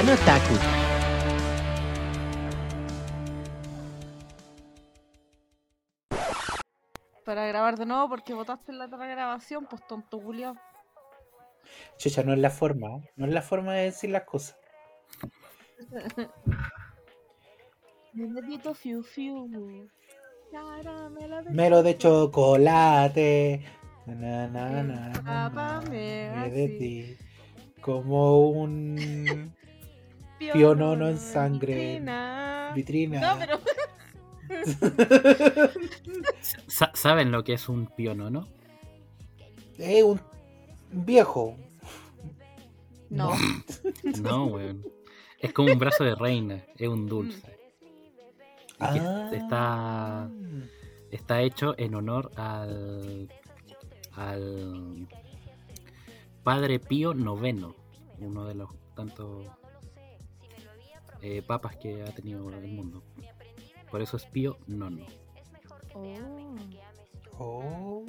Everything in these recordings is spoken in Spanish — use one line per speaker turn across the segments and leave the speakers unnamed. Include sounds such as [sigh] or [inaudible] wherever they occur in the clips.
Tan otaku.
Para grabar de nuevo porque votaste en la otra grabación, pues tonto Julio.
Chucha, no es la forma, ¿eh? no es la forma de decir las cosas. [laughs]
Fiu fiu.
Melo de chocolate. Na, na, na, na,
Empápame
na, de
así.
ti. Como un pionono en sangre.
vitrina.
vitrina.
No, pero [laughs]
Sa- ¿Saben lo que es un piono, no?
Es un viejo.
no. [laughs]
No, weón. Es como un brazo de reina, es un dulce.
Ah.
está, está hecho en honor al, al Padre Pío IX, uno de los tantos eh, papas que ha tenido el mundo. Por eso es Pío IX.
Oh.
Oh.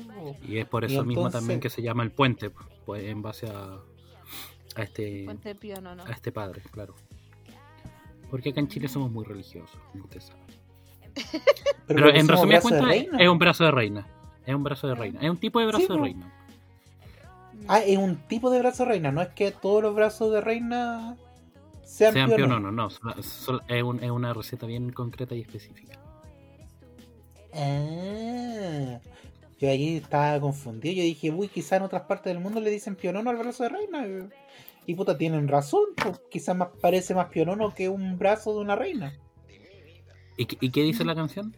Y es por eso mismo también que se llama el puente, pues en base a, a este
Puente Pío,
a este padre, claro. Porque acá en Chile somos muy religiosos, como ustedes saben. [laughs] Pero, en resumidas cuentas, es un brazo de reina. Es un brazo de reina. Es un tipo de brazo
Sí,
de reina.
Ah, es un tipo de brazo de reina, no es que todos los brazos de reina sean,
Sean
pionono.
no. sol- sol- es, un- es una receta bien concreta y específica.
Ah, yo ahí estaba confundido. Yo dije, uy, quizá en otras partes del mundo le dicen pionono al brazo de reina. Y puta, tienen razón. Pues, quizás más, parece más pionono que un brazo de una reina.
¿Y, qué- y qué dice la canción?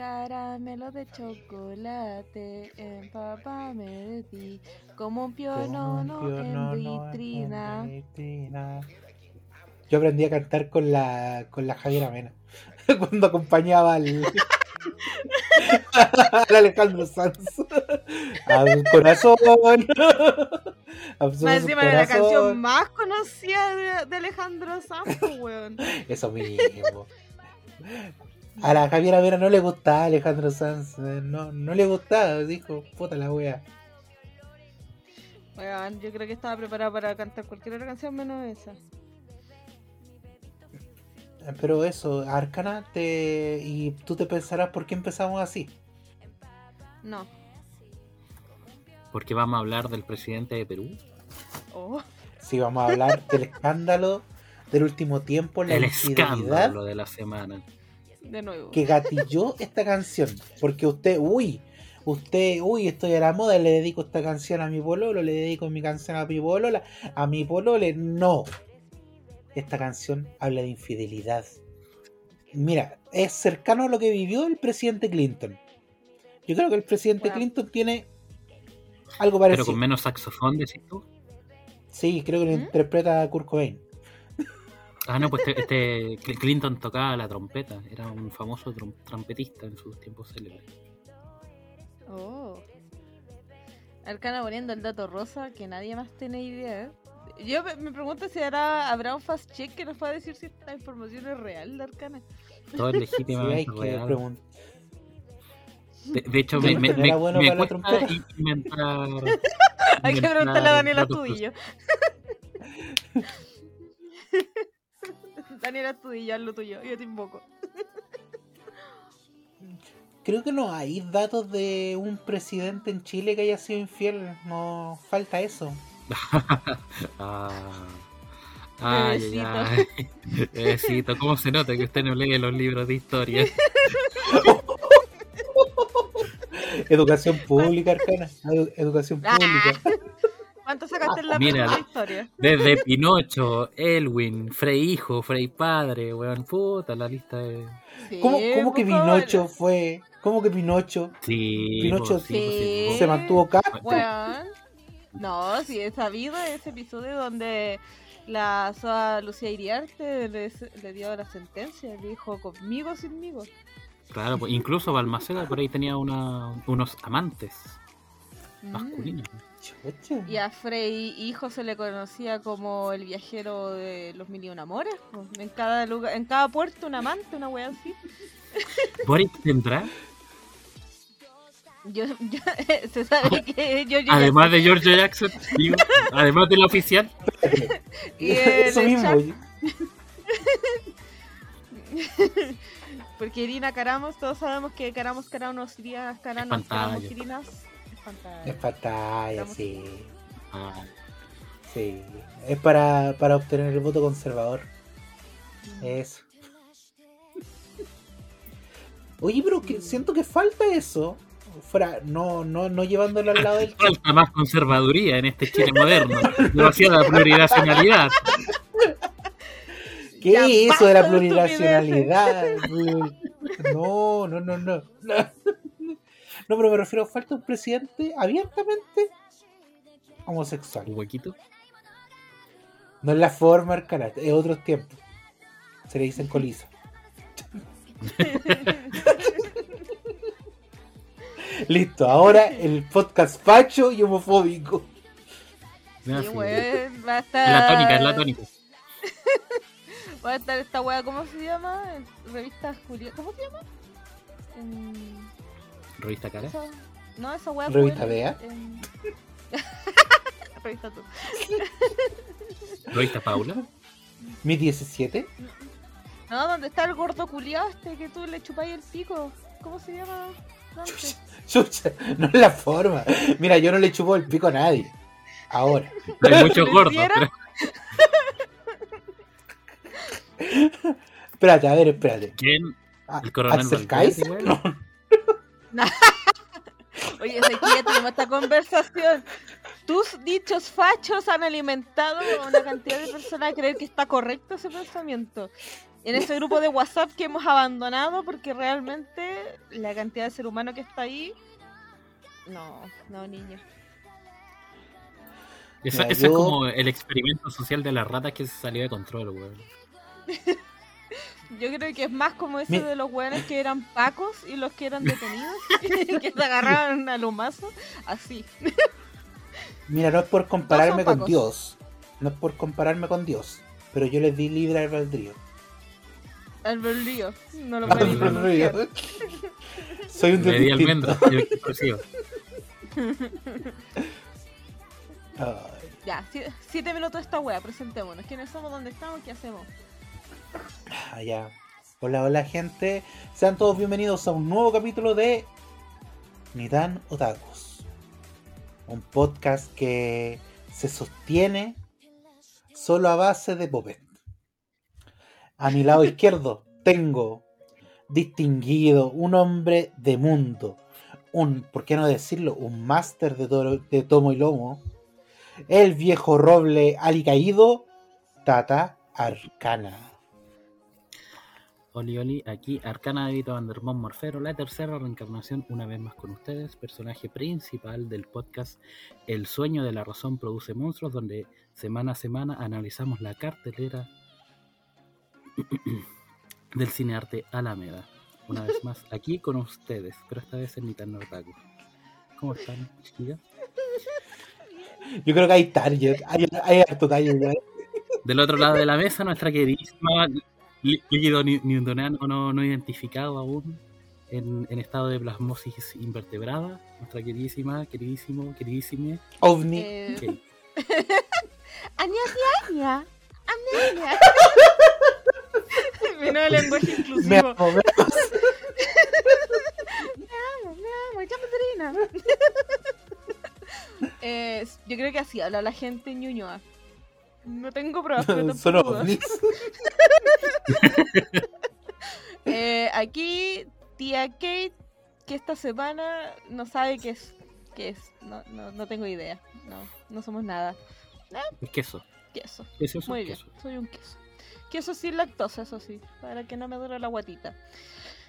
Caramelo de chocolate, empápame de ti, como un
Como un
pionono
pionono
en vitrina.
en vitrina. Yo aprendí a cantar con la, con la Javiera Mena. [laughs] Cuando acompañaba al, [laughs] al Alejandro Sanz. [laughs] A un corazón. A un
Más encima de la canción más conocida de, de Alejandro Sanz, pues, weón.
Eso mismo. A la Javiera Vera no le gustaba Alejandro Sanz. eh, No, no le gustaba. Dijo, puta la wea.
Weón, yo creo que estaba preparada para cantar cualquier otra canción menos esa.
Eh, Pero eso, Arcana, te... y tú te pensarás por qué empezamos así.
No.
Porque vamos a hablar del presidente de Perú.
Oh,
Si vamos a hablar del [laughs] escándalo del último tiempo, la
el escándalo de la semana.
De nuevo.
que gatilló esta canción. Porque usted, uy, usted, uy, estoy a la moda, le dedico esta canción a mi pololo, le dedico mi canción a mi polola, a mi polole. No. Esta canción habla de infidelidad. Mira, es cercano a lo que vivió el presidente Clinton. Yo creo que el presidente. Clinton tiene algo
Pero
parecido.
con menos saxofón, decís tú.
Sí, creo que lo
¿Mm?
interpreta Kurt Cobain.
Ah, no, pues este, este Cl- Clinton tocaba la trompeta. Era un famoso trom- trompetista en sus tiempos célebres.
Oh. Arcana poniendo el dato rosa que nadie más tiene idea. Yo me me pregunto si habrá, habrá un fast check que nos pueda decir si esta información es real de Arcana.
Todo es [laughs]
Sí,
legítimamente
hay que
real.
preguntar.
De, de hecho, me, me, me,
bueno
me cuesta [laughs] inventar. [laughs]
Hay que preguntarle a Daniela
datos
Tudillo. Daniela Tudillo, haz lo tuyo. Yo te invoco.
Creo que no hay datos de un presidente en Chile que haya sido infiel. No falta eso. [laughs]
Ah. Ay, ay, ay. Bebecito, ¿cómo se nota que usted no lee los libros de historia? [laughs]
Educación pública, Arcana. Edu- educación
Ah.
pública.
¿Cuánto sacaste en la
Mira.
primera historia?
Desde [laughs] Pinocho, Elwin, Frey hijo, Frey padre, weón, puta, la lista de...
¿Cómo,
Sí,
cómo que. Pinocho fue? ¿Cómo que Pinocho
Sí,
Pinocho
pues, sí,
se mantuvo casto?
Weón. No, sí, he sabido ese episodio donde la soa Lucía Iriarte le, le dio la sentencia. Le dijo, conmigo o sinmigo.
Claro, pues, incluso Balmaceda por ahí tenía una, unos amantes
Mm.
masculinos.
Y a Frey hijo se le conocía como el viajero de los mil y un amores. pues. En cada lugar, en cada puerto un amante, una wea así. [laughs]
¿Boric tendrá?
Yo, yo- [laughs] se sabe que yo
Además de George Jackson, digo, además de la oficial, [laughs]
Y
Eso mismo.
porque Irina Caramos, todos sabemos que Caramos Caranos,
pantalla.
Caramos Irinas, es pantalla.
Es pantalla, sí.
ah,
Sí. Es para, para obtener el voto conservador. Eso. Oye, pero que siento que falta eso. Fuera, no, no, no llevándolo al lado del
falta más conservaduría en este Chile moderno, demasiada plurinacionalidad.
¿Qué es eso de la plurinacionalidad? No, no, no, no. No, No, pero me refiero, falta un presidente abiertamente homosexual.
Un huequito.
No es la forma del carácter, es otros tiempos. Se le dicen colisa. [laughs] Listo, ahora el podcast facho y homofóbico.
Sí, weón, va a
Es
estar.
la tónica, es la tónica. [laughs]
Va a estar esta wea, ¿cómo se llama? En revistas curiosas. ¿Cómo se llama? En...
Revista Cara.
No, esa wea.
¿Revista Bea?
en- [laughs] Revista tú.
Revista Paula.
Mi 17.
No, donde está el gordo culiao este que tú le chupáis el pico. ¿Cómo se llama? ¿Dónde? [laughs]
Chucha, no es la forma. Mira, yo no le chupo el pico a nadie. Ahora.
Hay muchos
¿Lo
gordos. pero- [laughs]
Espérate, a ver, espérate.
¿Quién?
Ah,
¿El coronel.
No. [laughs]
Oye, ya tenemos esta conversación. Tus dichos fachos han alimentado a una cantidad de personas a creer que está correcto ese pensamiento. En ese grupo de WhatsApp que hemos abandonado porque realmente la cantidad de ser humano que está ahí... No, no, niño.
Eso,
Mira,
eso es como el experimento social de las ratas que se salió de control, weón. [laughs]
Yo creo que es más como eso de los hueones que eran pacos y los que eran detenidos, [laughs] que se agarraban a lomazo, así.
Mira, no es por compararme con. Dios. No es por compararme con Dios. Pero yo les di libre albedrío.
Albedrío. No lo
Al
Albedrío.
pronunciar. [laughs]
Soy un
Le di almendra. [laughs]
Ya, si- siete minutos de esta wea, presentémonos. ¿Quiénes somos? ¿Dónde estamos? ¿Qué hacemos?
Ya. Hola, hola gente. Sean todos bienvenidos a un nuevo capítulo de Nidan Otakus. Un podcast que se sostiene solo a base de Popet. A mi lado [laughs] izquierdo tengo distinguido, un hombre de mundo, un, ¿por qué no decirlo? Un máster de, de tomo y lomo, el viejo roble alicaído, Tata Arcana.
Oli Oli, aquí Arcana de Vito Vandermont Morfero, la tercera reencarnación una vez más con ustedes, personaje principal del podcast El sueño de la razón produce monstruos, donde semana a semana analizamos la cartelera [clears throat] del cinearte Alameda. Una vez más, [laughs] aquí con ustedes, pero esta vez en Nitan Otaku. ¿Cómo están, chiquillas? [laughs]
Yo creo que hay target, hay, hay harto target ya.
Del otro lado de la mesa, nuestra queridísima líquido ni- newtoniano no, no identificado aún, en, en estado de plasmosis invertebrada, nuestra queridísima, queridísimo, queridísime.
OVNI.
Eh,
Kate. [laughs]
Aña, aña, aña. [laughs] Mi nuevo lenguaje
Me
inclusivo.
amo, me amo. [laughs]
amo, me amo, Caterina. Eh, yo creo que así habla la gente en Ñuñoa. No tengo [laughs] pruebas, pero
Son
tampoco
ovnis. [laughs]
Eh, aquí, tía Kate, que esta semana no sabe qué es. Qué es. No, no, no tengo idea. No, no somos nada.
Es queso.
Queso.
Queso es un
Muy bien,
queso.
soy un queso. Queso sin lactosa, eso sí, para que no me duele la guatita.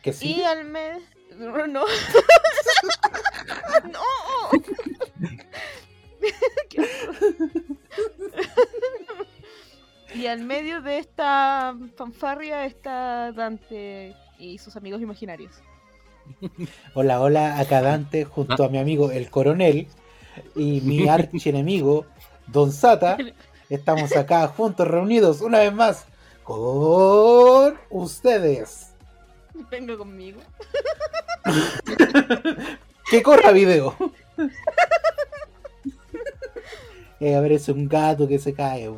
Que sí.
Y al mes. [laughs] No. no. no. Y al medio de esta fanfarria está Dante y sus amigos imaginarios. [laughs]
Hola, hola, acá Dante junto a mi amigo el coronel y mi [laughs] archienemigo Don Sata. Estamos acá juntos, reunidos una vez más con ustedes.
Venga conmigo. [laughs]
que corra video. Eh, a ver, es un gato que se cae.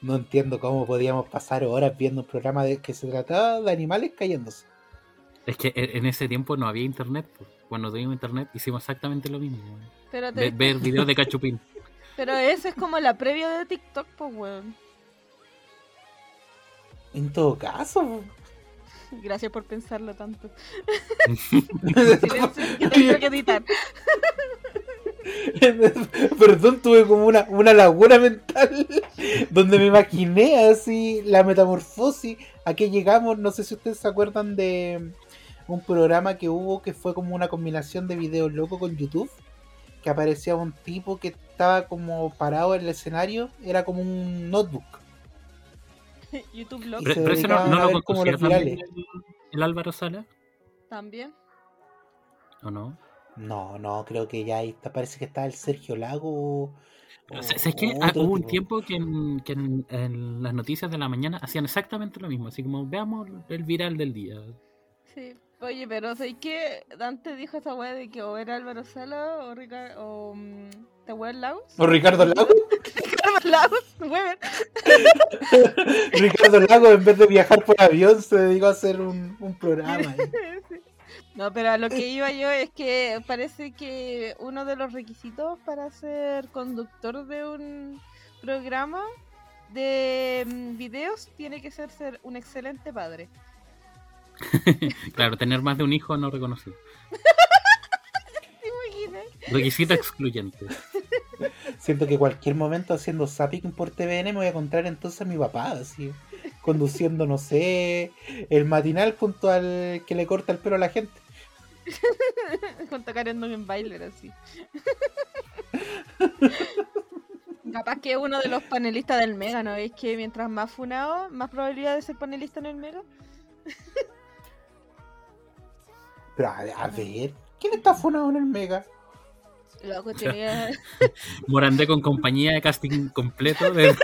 No entiendo cómo podíamos pasar horas viendo un programa de que se trataba de animales cayéndose.
Es que en en ese tiempo no había internet. pues. Cuando tuvimos internet hicimos exactamente lo mismo.
Pero, te-
Ve- ver videos de cachupín. [laughs]
pero eso es como la previa de TikTok, pues, weón.
En todo caso. [laughs]
Gracias por pensarlo tanto. [laughs] Silencio, que tengo que editar. [laughs]
Perdón, tuve como una, una laguna mental [laughs] donde me imaginé así la metamorfosis. A qué llegamos, no sé si ustedes se acuerdan de un programa que hubo que fue como una combinación de videos locos con YouTube. Que aparecía un tipo que estaba como parado en el escenario, era como un notebook. [laughs]
YouTube
se
Pero, pero ese no, lo
como los
también
virales.
el, el Álvaro Sala,
también.
¿o no?
No, no, creo que ya ahí está, parece que está el Sergio Lago. o-
¿Sabes es que
o
ah, hubo un tiempo que, en, que en- en las noticias de la mañana hacían exactamente lo mismo? Así como veamos el viral del día.
Sí. Oye, pero ¿sabes qué? Dante dijo esa weá de que o era Álvaro Sala o Ricardo. o. mm, ¿Te Lagos?
O Ricardo Lago. [laughs]
Ricardo Lagos, Weber. [laughs]
Ricardo Lago, en vez de viajar por avión, se dedicó a hacer un, un programa. ¿eh? [laughs]
No, pero a lo que iba yo es que parece que uno de los requisitos para ser conductor de un programa de mm, videos tiene que ser ser un excelente padre. [laughs]
Claro, tener más de un hijo no reconocido. [laughs] Requisito excluyente.
Siento que cualquier momento haciendo zapping por TVN me voy a encontrar entonces a mi papá, así, conduciendo, no sé, el matinal junto al que le corta el pelo a la gente. [laughs]
Junto a Karen en Bailer, así. [laughs] Capaz que uno de los panelistas del Mega, ¿no veis que mientras más funado, más probabilidad de ser panelista en el Mega?
Pero a, a ver, ¿quién está funado en el Mega?
Loco, tenía... [laughs]
Morandé con compañía de casting completo desde,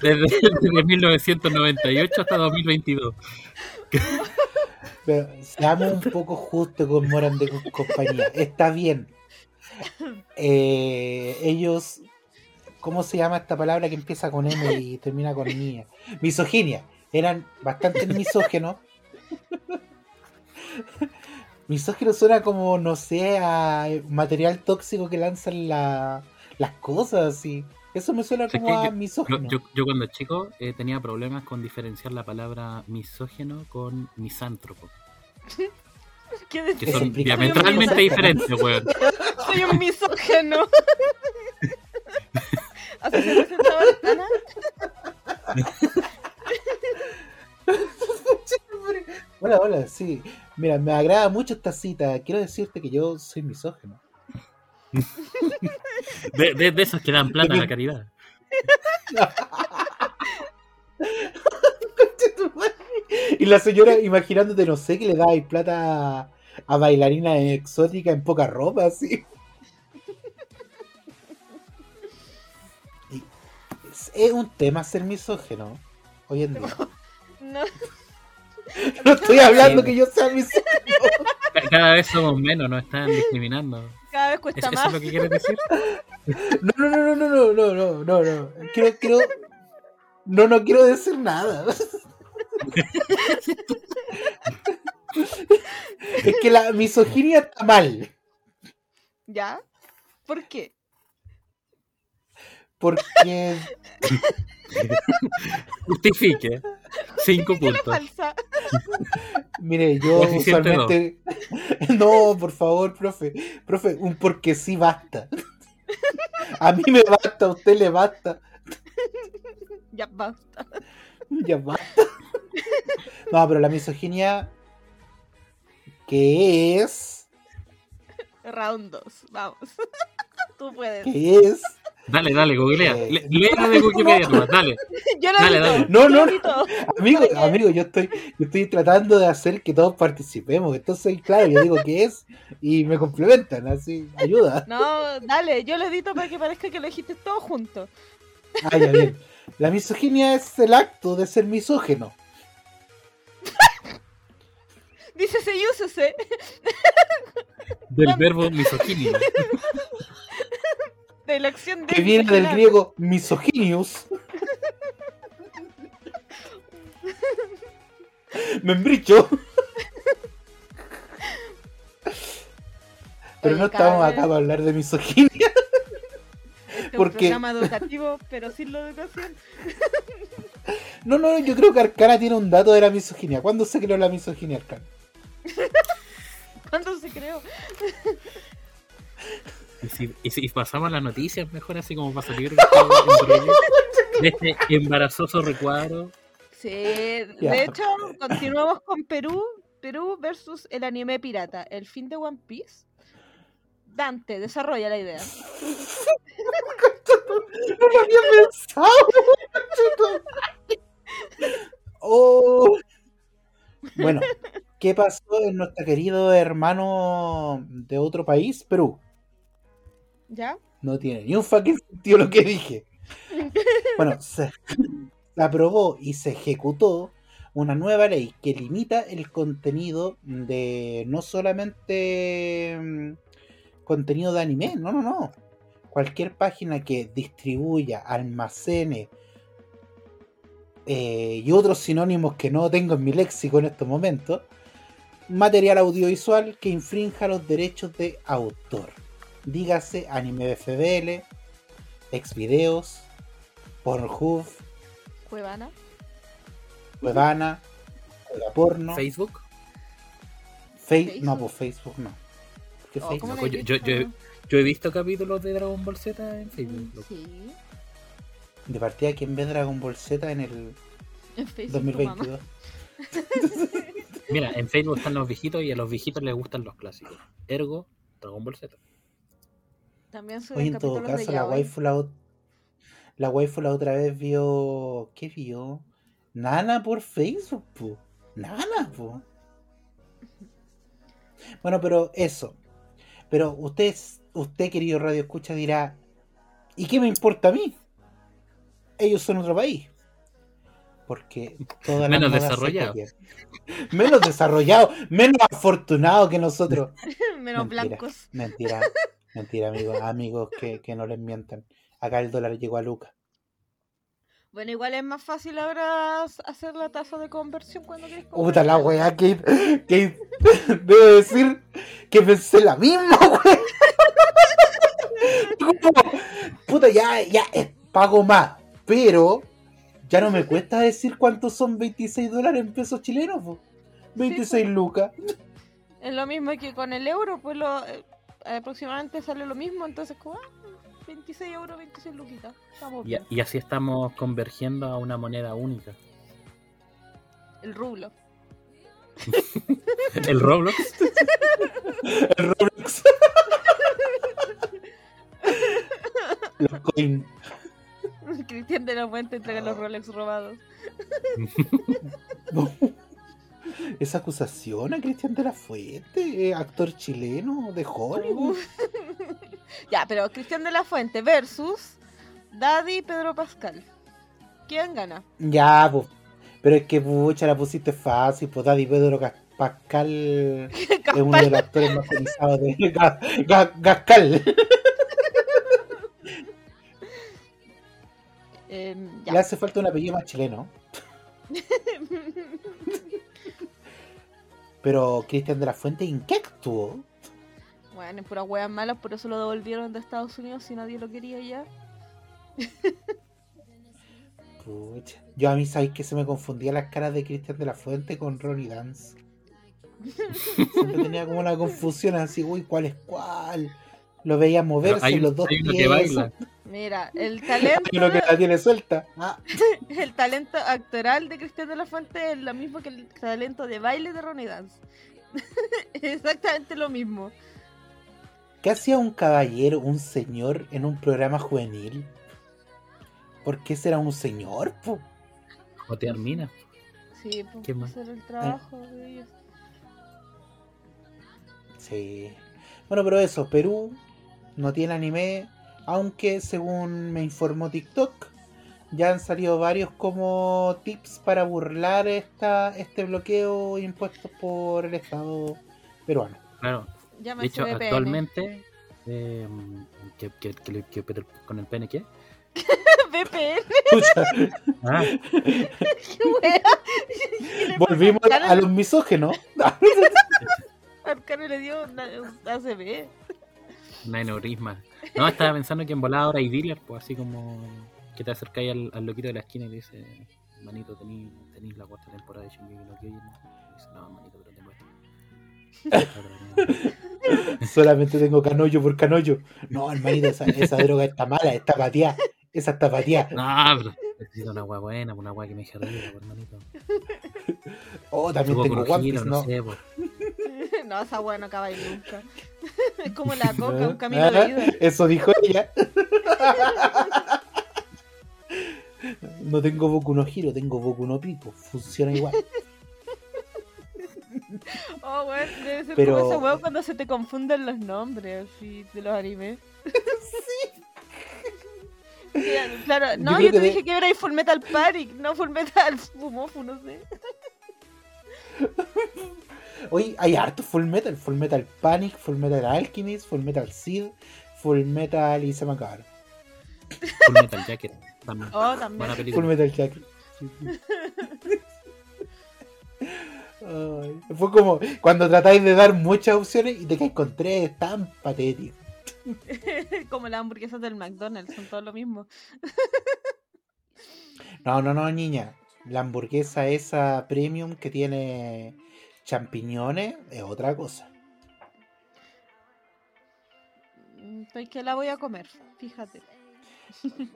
desde, desde 1998 hasta 2022.
Seamos un poco justos con Morandé con compañía. Está bien. Eh, ellos, ¿cómo se llama esta palabra que empieza con M y termina con I? Misoginia. Eran bastante misógenos. Misógino suena como, no sé, a material tóxico que lanzan la- las cosas así. Eso me suena como a
Yo,
misógino.
yo- yo cuando chico eh, tenía problemas con diferenciar la palabra misógeno con misántropo, [laughs]
¿Qué
que son diametralmente diferentes, weón. [laughs]
Soy un misógeno. ¿Así [laughs] se presentaba Ana?
Hola, hola, sí. Mira, me agrada mucho esta cita. Quiero decirte que yo soy misógeno.
De, de- de esos que dan plata a la caridad.
Y la señora imaginándote, no sé, que le da ahí plata a, bailarina exótica en poca ropa, así. Es, es un tema ser misógeno hoy en día.
No,
No estoy hablando
Sí.
que yo sea misógeno.
Ca- Cada vez somos menos, nos están discriminando.
Cada vez
¿Es-
cuesta
¿Eso
más.
es lo que quieres decir? [laughs]
No, no, no, no, no, no, no, no, no. Quiero, quiero. No, no quiero decir nada. [laughs] Es que la misoginia está mal.
¿Ya? ¿Por qué?
Porque [laughs]
Justifique. [laughs] Cinco puntos.
falsa. [laughs]
Mire, yo usualmente. [laughs] No, por favor, profe. Profe, un porque sí basta. A mí me basta, a usted le basta.
Ya basta.
Ya basta. No, pero la misoginia. ¿Qué es?
Round 2. Vamos. Tú puedes.
¿Qué es?
Dale, dale, googlea.
Eh,
Léelo de Wikipedia nomás, dale. [laughs]
Yo lo
Dale,
edito,
dale.
No, no. Amigo, amigo, yo estoy, yo estoy tratando de hacer que todos participemos. Entonces, claro, yo digo qué es y me complementan, así, ayuda.
No, dale, yo lo edito para que parezca que lo dijiste todo junto.
Ah, ya bien. La misoginia es el acto de ser misógeno. [laughs]
Dícese y úsese.
Del verbo misoginia. [laughs]
De la acción de.
Que viene del griego misoginius. Membricho. Pero no estamos acá para hablar de misoginia.
Este es un
porque-
programa educativo, pero sin la educación.
No, no, yo creo que Arcana tiene un dato de la misoginia. ¿Cuándo se creó la misoginia, Arcana? [laughs]
¿Cuándo se creó?
Y si, y si pasamos las noticias, mejor así como para salir de este embarazoso recuadro.
Sí, de hecho, continuamos con Perú. Perú versus el anime pirata. El fin de One Piece. Dante, desarrolla la idea.
No lo había pensado. Oh. Bueno, ¿qué pasó en nuestro querido hermano de otro país, Perú?
¿Ya?
No tiene ni un fucking sentido lo que dije. [laughs] Bueno, se, se aprobó y se ejecutó una nueva ley que limita el contenido de no solamente mm, contenido de anime, no, no, no. Cualquier página que distribuya, almacene eh, y otros sinónimos que no tengo en mi léxico en estos momentos, material audiovisual que infrinja los derechos de autor. Dígase anime FBL, Xvideos, Pornhub,
Cuevana.
Cuevana, Juega Porno,
Facebook.
Face- no,
Facebook.
pues Facebook no. ¿Qué
Oh,
Facebook?
¿cómo
Loco,
le he
yo- yo-
dicho?
Yo he visto capítulos de Dragon Ball Z en Facebook.
Sí,
De partida, ¿quién ve Dragon Ball Z en el
en Facebook. tu mamá.
2022?
Mira, en Facebook están los viejitos y a los viejitos les gustan los clásicos. Ergo, Dragon Ball Z.
También
Oye, en todo caso, la waifu la, la waifu la otra vez vio. ¿Qué vio? Nana por Facebook, po. Nana, po. Bueno, pero eso. Pero usted, usted, querido Radio Escucha, dirá: ¿Y qué me importa a mí? Ellos son otro país. Porque todas las
Menos
se
desarrollado.
Menos desarrollado, menos afortunado que nosotros. [laughs]
Menos
Mentira.
blancos.
Mentira, [laughs] mentira, amigos, [laughs] amigos que, que no les mientan. Acá el dólar llegó a Luca.
Bueno, igual es más fácil ahora hacer la tasa de conversión cuando quieres
Puta la weá, que, que [laughs] debo decir que pensé la misma, weá. [laughs] Puta, ya, ya, pago más, pero ya no me cuesta decir cuántos son 26 dólares en pesos chilenos, po. 26 lucas.
Es lo mismo que con el euro, pues lo, eh, aproximadamente sale lo mismo, entonces como ah, 26 euros, 26 luquitas. Estamos
Y, así estamos convergiendo a una moneda única.
El rublo. [laughs]
El Roblox. [laughs]
El Roblox. [laughs] Los coins.
Cristian de la Fuente entrega los Rolex robados.
Esa acusación a Cristian de la Fuente, eh, actor chileno de Hollywood. [laughs]
ya, pero Cristian de la Fuente versus Daddy y Pedro Pascal. ¿Quién gana?
Ya, pues. Pero es que pucha, la pusiste fácil, pues Daddy Pedro Pascal [laughs] es uno de los actores más cotizados de [laughs] Ga- Ga- Gascal.
Em,
Le hace falta un apellido más chileno. Pero Cristian de la Fuente, ¿en qué actuó?
bueno, en puras weas malas, por eso lo devolvieron de Estados Unidos si nadie lo quería ya.
Pucha. Yo a mí sabéis que se me confundía las caras de Cristian de la Fuente con Ronnie Dance. Siempre [laughs] tenía como una confusión así, uy, ¿cuál es cuál? Lo veía moverse
hay,
y los dos
hay uno
pies.
que baila.
Mira, [laughs] el talento,
uno que la tiene suelta. Ah, [laughs]
el talento actoral de Cristian de la Fuente es lo mismo que el talento de baile de Ronnie Dance. [laughs] Exactamente lo mismo.
¿Qué hacía un caballero, un señor, en un programa juvenil? ¿Por qué será un señor? po?
Jotear minas.
Sí, pues
¿Qué más?
hacer el trabajo de ellos.
Sí. Bueno, pero eso, Perú no tiene anime, aunque según me informó TikTok, ya han salido varios como tips para burlar esta, este bloqueo impuesto por el Estado peruano.
Claro.
Ya me
De hecho, actualmente, eh, que, que- que- que- que- con el pene, ¿qué? [laughs]
VPN,
Escucha,
Ah, [laughs]
qué wea. ¿Qué le
volvimos a los misógenos. [laughs]
Arcano le dio una, un ACB.
Un aneurisma. No, estaba pensando que en volada ahora hay dealer, pues así como que te acercáis al, al loquito de la esquina y te dice, manito, tenéis tení la cuarta temporada de Shingeki no Kyojin. Y dice, no, manito, pero tengo esto. [laughs]
Solamente tengo canollo por canollo. No, hermanito, esa, esa droga está mala, está pateada. Esa está pateada.
No, pero necesito una agua buena, una agua que me deje hermanito.
Oh, también tengo
no
no.
sé, pues. [laughs]
No, esa wea no acaba ahí nunca. [laughs] Es como la coca, un camino
Ah,
de vida.
Eso dijo ella. [laughs] No tengo Boku no Hiro, tengo Boku no Pico. Funciona igual.
Oh, weón, debe ser
Pero-
como ese weón cuando se te confunden los nombres así, de los animes. sí. Claro, no, yo te
de-
dije que era Full Metal Panic, no Full Metal Fumofu, no sé.
Oye, hay harto Full Metal. Full Metal Panic, Full Metal Alchemist, Full Metal Seed, Full Metal y se me acabaron.
Full Metal Jacket también.
Oh, también.
Buena
Full
película.
Metal Jacket. Sí, sí. [laughs] Ay, fue como cuando tratáis de dar muchas opciones y te caes con tres, tan patético. [laughs]
como las hamburguesas del McDonald's, son todo lo mismo.
No, no, no, niña. La hamburguesa esa premium que tiene champiñones es otra cosa.
Mm, Pues que la voy a comer, fíjate. [laughs]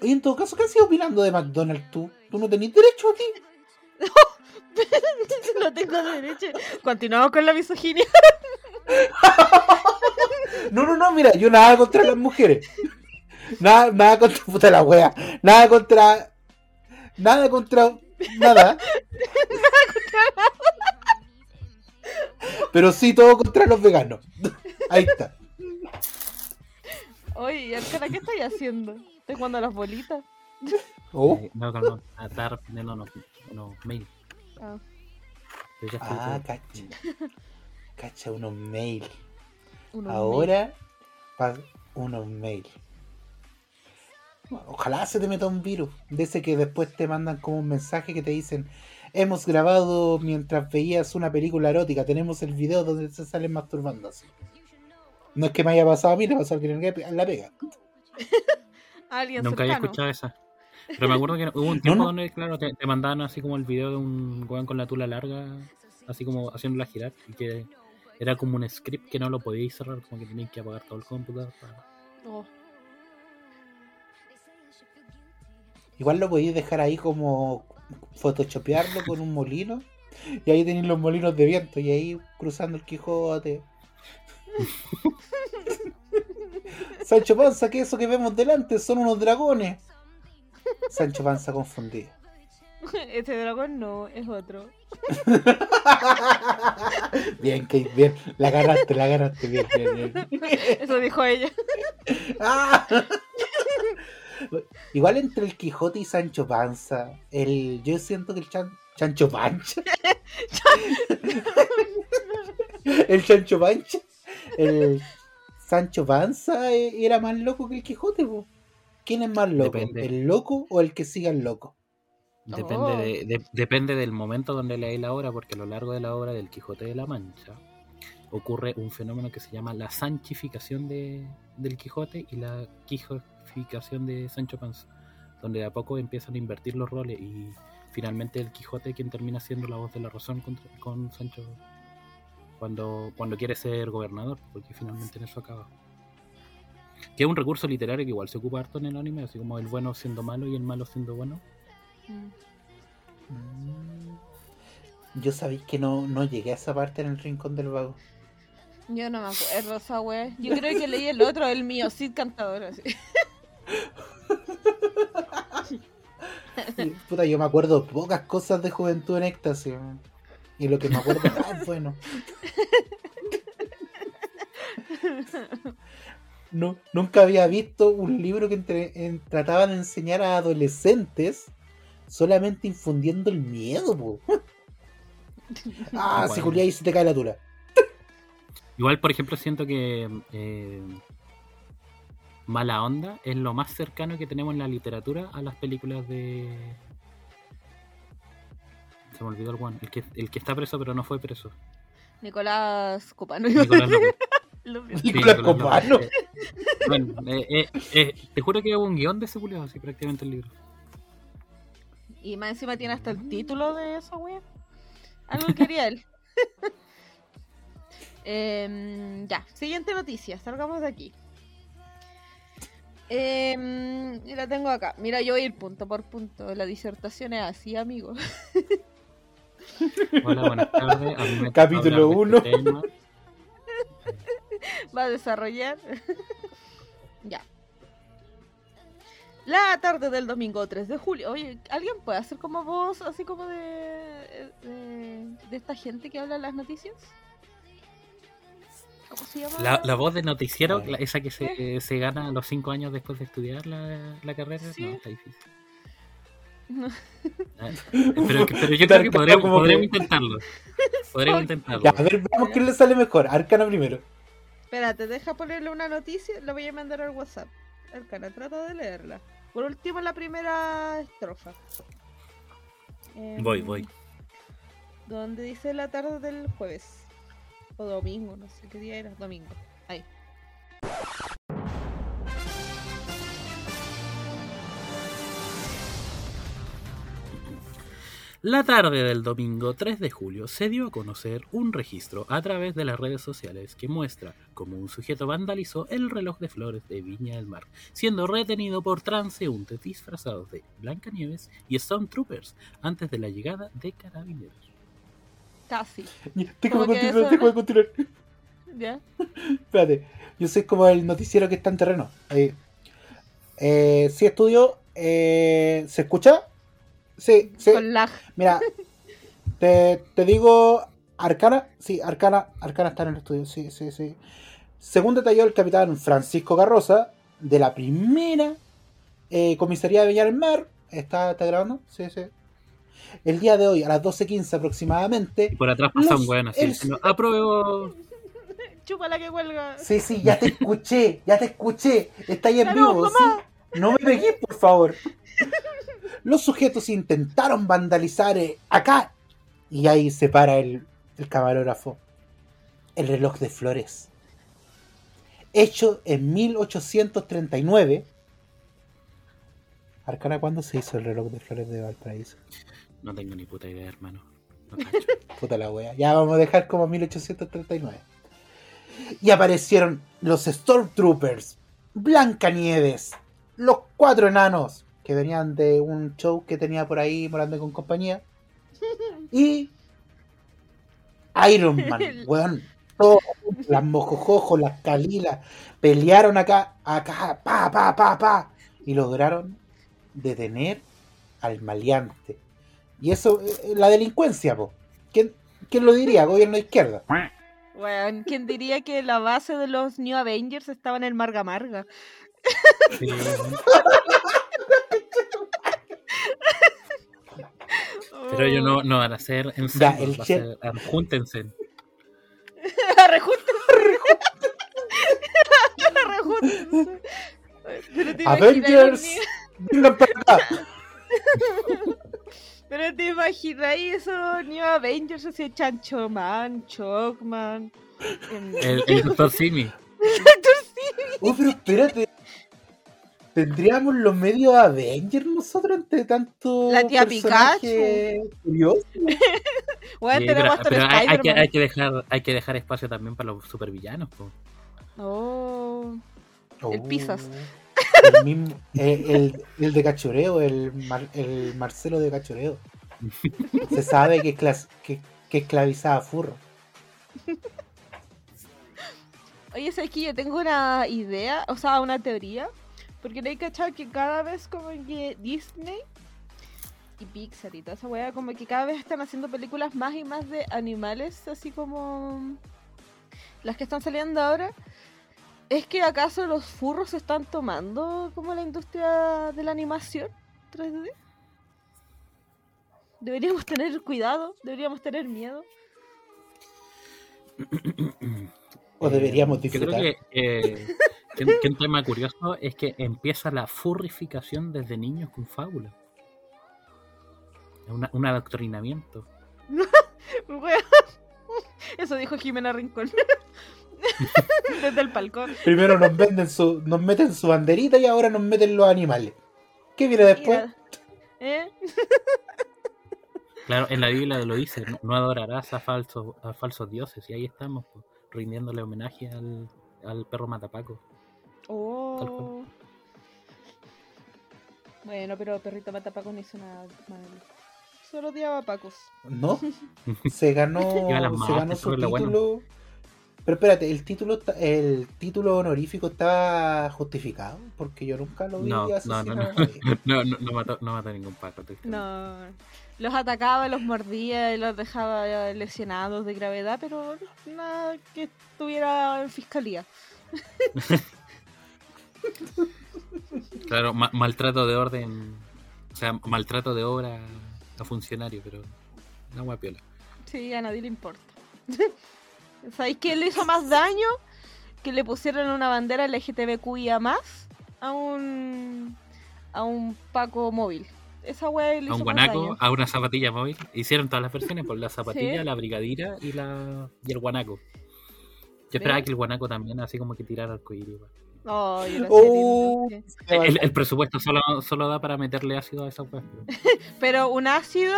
Oye, en todo caso, ¿qué has ido opinando de McDonald's tú? ¿Tú no tenés derecho aquí? [laughs]
no tengo derecho. Continuamos con la misoginia. [laughs]
No, no, no, mira, yo nada contra las mujeres. Nada, nada contra puta la wea. Nada contra. Nada contra. Nada. Pero sí todo contra los veganos. Ahí está.
Oye, ¿y Arcana, qué estáis haciendo? ¿Estás jugando a las bolitas?
Oh.
Eh, no, no, no, estaba respondiendo unos, unos mail.
Ah.
Ah,
todo-
cacha. Cacha, unos mail.
unos
Ahora, pa- unos mail. Ojalá se te meta un virus. De ese que después te mandan como un mensaje que te dicen: Hemos grabado mientras veías una película erótica. Tenemos el video donde se salen masturbándose. No es que me haya pasado a mí, le pasó a alguien en la pega. [laughs]
Alguien
Nunca había escuchado esa. Pero me acuerdo que [laughs] hubo un tiempo
no.
donde, claro, te, te mandaban así como el video de un weón con la tula larga, así como haciéndola girar, y que era como un script que no lo podíais cerrar, como que teníais que apagar todo el computador. para-
Oh.
Igual lo podéis dejar ahí como photoshopearlo con un molino. Y ahí tenéis los molinos de viento. Y ahí cruzando el Quijote. [laughs] Sancho Panza, que eso que vemos delante son unos dragones. Sancho Panza confundido.
Ese dragón no, es otro. [laughs]
Bien, Kate, bien. La agarraste, la agarraste bien, bien, bien.
Eso dijo ella. [laughs]
¡Ah! Igual entre el Quijote y Sancho Panza, el, yo siento que el chan, Chancho Pancha. [laughs] el Chancho Pancha. El Sancho Panza eh, era más loco que el Quijote. po. ¿Quién es más loco?
Depende.
¿El loco o el que siga el loco?
Depende,
Oh.
de, de- depende del momento donde leáis la obra, porque a lo largo de la obra del Quijote de la Mancha ocurre un fenómeno que se llama la sanchificación de, del Quijote y la de Sancho Panza, donde de a poco empiezan a invertir los roles y finalmente el Quijote es quien termina siendo la voz de la razón contra- con Sancho cuando, cuando quiere ser gobernador, porque finalmente en eso acaba. Que es un recurso literario que igual se ocupa harto en el anime, así como el bueno siendo malo y el malo siendo bueno.
Mm.
Yo sabéis que no, no llegué a esa parte en el rincón del vago.
Yo no me acuerdo esa wea. Yo creo que leí el otro, el mío, Cid Cantador. Así. [laughs]
Puta, yo me acuerdo pocas cosas de Juventud en Éxtasis. Y lo que me acuerdo [laughs] es bueno. no, nunca había visto un libro que entre- en- trataba de enseñar a adolescentes solamente infundiendo el miedo, po. Ah, si. Julián y se te cae la tula.
Igual, por ejemplo, siento que eh, Mala Onda es lo más cercano que tenemos en la literatura a las películas de. Se me olvidó el one. El que, el que está preso pero no fue preso.
Nicolás Copano.
Nicolás López. [laughs] Sí,
Nicolás Copano.
López. Eh, bueno, eh, eh, eh, te juro que hubo un guion de ese culiao, así prácticamente el libro.
Y más encima tiene hasta el título de esa wea. Algo quería él. [laughs] [laughs] Em, ya, siguiente noticia, salgamos de aquí. Em, y la tengo acá. Mira, yo voy a ir punto por punto. La disertación es así, amigo. [laughs]
Hola, buenas tardes. A mí me toca
Capítulo
hablar de
uno.
este tema. [laughs]
Va a desarrollar. [laughs] ya. La tarde del domingo 3 de julio. Oye, ¿alguien puede hacer como voz, así como de, de, de esta gente que habla las noticias? ¿Cómo se llama?
La, la voz de noticiero, la- esa que se, se gana a los 5 años después de estudiar la, la carrera,
Sí.
no, está difícil.
No.
Ah, Pero, pero yo creo que podríamos,
como
podríamos
que-
intentarlo. Podríamos intentarlo.
Ya, a ver, veamos quién le sale mejor. Arcana primero.
Espérate, deja ponerle una noticia. La voy a mandar al WhatsApp. Arcana, trata de leerla. Por último, la primera estrofa. Em,
Voy, voy.
Donde dice la tarde del jueves. Domingo, no sé qué día era. Domingo. Ahí.
La tarde del domingo 3 de julio se dio a conocer un registro a través de las redes sociales que muestra cómo un sujeto vandalizó el reloj de flores de Viña del Mar, siendo retenido por transeúntes disfrazados de Blancanieves y Stormtroopers antes de la llegada de carabineros.
Casi.
Déjame continuar,
eso-
déjame continuar. [laughs]
¿Ya?
Espérate, yo soy como el noticiero que está en terreno. Ahí. Eh, sí, estudio. Eh, ¿Se escucha? Sí, sí.
Con lag.
Mira, [laughs] te, te digo. Arcana, sí, Arcana, Arcana está en el estudio, sí, sí, sí. Según detalló el capitán Francisco Garrosa, de la primera eh, comisaría de Viña del Mar, ¿está, ¿está grabando? Sí, sí. El día de hoy, a las 12.15 aproximadamente,
Y por atrás pasa
Los-
un weón así
el-
diciendo, apruebo. [laughs]
Chupa la que cuelga.
Sí, sí, ya te escuché, ya te escuché. Está ahí en vivo,
mamá.
¿sí? No me pegué, por favor. Los sujetos intentaron vandalizar eh, acá. Y ahí se para el, el camarógrafo. El reloj de flores. Hecho en 1839. Arcana, ¿cuándo se hizo el reloj de flores de Valparaíso?
No tengo ni puta idea, hermano. No [laughs] cacho.
Puta la wea. Ya vamos a dejar como 1839. Y aparecieron los Stormtroopers, Blancanieves, los cuatro enanos que venían de un show que tenía por ahí Morando con compañía. Y Iron Man, [laughs] weón. Todos, las mojojojos, las calilas, pelearon acá, acá, pa, pa, pa, pa. Y lograron detener al maleante. Y eso, eh, la delincuencia, po. ¿Quién, quién lo diría? Gobierno de izquierda.
Weón, ¿quién diría que la base de los New Avengers estaba en el Marga Marga?
Sí. Pero ellos no, no van a ser en
Ya,
serio,
el
va a ser- júntense. [laughs] [laughs]
Avengers, vengan para acá. [laughs]
Pero te imaginas esos New Avengers así Chancho Man, Chocman. em, [laughs]
El, [laughs] el doctor Simi.
Oh, pero espérate. ¿Tendríamos los medios Avengers nosotros entre tanto
La tía
personaje curioso? [laughs]
Sí,
tenemos
pero, pero
el
hay, hay que, hay, que dejar, hay que dejar espacio también para los supervillanos. po.
Oh. El Pisas.
El, mismo, eh, el, el de cachoreo, el, el Marcelo de cachoreo. Se sabe que, clas- que esclavizaba furro.
Oye, ¿sabes que yo tengo una idea? O sea, una teoría. Porque no hay cachado que cada vez como que Disney y Pixar y toda esa weá, como que cada vez están haciendo películas más y más de animales, así como las que están saliendo ahora. ¿Es que acaso los furros se están tomando como la industria de la animación 3D? Deberíamos tener cuidado, deberíamos tener miedo.
O deberíamos
Yo
disfrutar.
creo que, eh, [laughs] que- que un tema curioso es que empieza la furrificación desde niños con fábulas. Es una- un adoctrinamiento. [laughs]
Eso dijo Jimena Rincón. [laughs] [laughs] Desde el balcón.
Primero nos venden su, nos meten su banderita y ahora nos meten los animales. ¿Qué viene después?
¿Eh?
Claro, en la Biblia lo dice, no, no adorarás a falsos, a falsos dioses. Y ahí estamos, pues, rindiéndole homenaje al, al perro matapaco.
Oh. Bueno, pero perrito matapaco no hizo nada malo. Solo odiaba a Pacos.
¿No? [laughs] Se ganó, se ganó su
es lo bueno.
Pero espérate, ¿el título está- el título honorífico está justificado? Porque yo nunca lo vi
No, no, no,
asesinar
no.
a nadie.
No, no, no mató, no mató ningún tristemente.
No. Los atacaba, los mordía y los dejaba lesionados de gravedad, pero nada que estuviera en fiscalía. [laughs]
Claro, ma- maltrato de orden, o sea, maltrato de obra a funcionario, pero una guapiola.
Sí, a nadie le importa. ¿Sabéis que le hizo más daño que le pusieron una bandera LGTBQIA más a un a un Paco móvil? Esa wea le
A
hizo
un
más
guanaco,
daño.
a una zapatilla móvil. Hicieron todas las versiones por la zapatilla,
Sí.
la brigadira y la y el guanaco. Yo esperaba que el guanaco también así como que tirara
era
Oh.
lindo, sí.
El, el presupuesto solo, solo da para meterle ácido a esa wea. [laughs] Pero
un ácido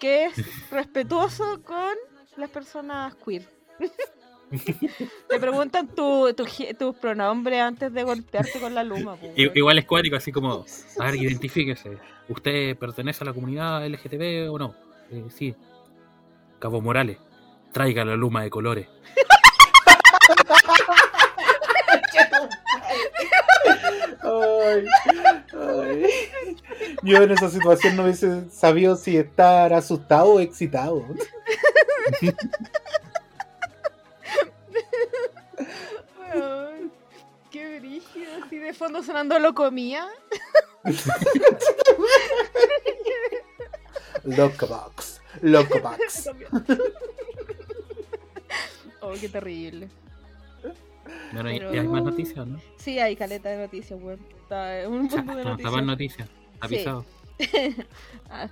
que es respetuoso con las personas queer. [laughs] Te preguntan tu, tu, tus pronombres antes de golpearte con la luma.
Igual es cuático, así como, a ver, identifíquese. ¿Usted pertenece a la comunidad LGTB o no? Eh, sí. Cabo Morales, traiga la luma de colores.
Ay, ay. Yo en esa situación no hubiese sabido si estar asustado o excitado. [laughs]
Weón, Qué brígido, así de fondo sonando lo comía.
Lockbox. Lockbox. [laughs]
oh, qué terrible.
Bueno, y-
Pero-
hay más noticias, ¿no?
Sí, hay caleta de noticias, weón. Está un
O sea,
mundo de
no, está más
noticias.
noticias. Avisado. [laughs]
Ah.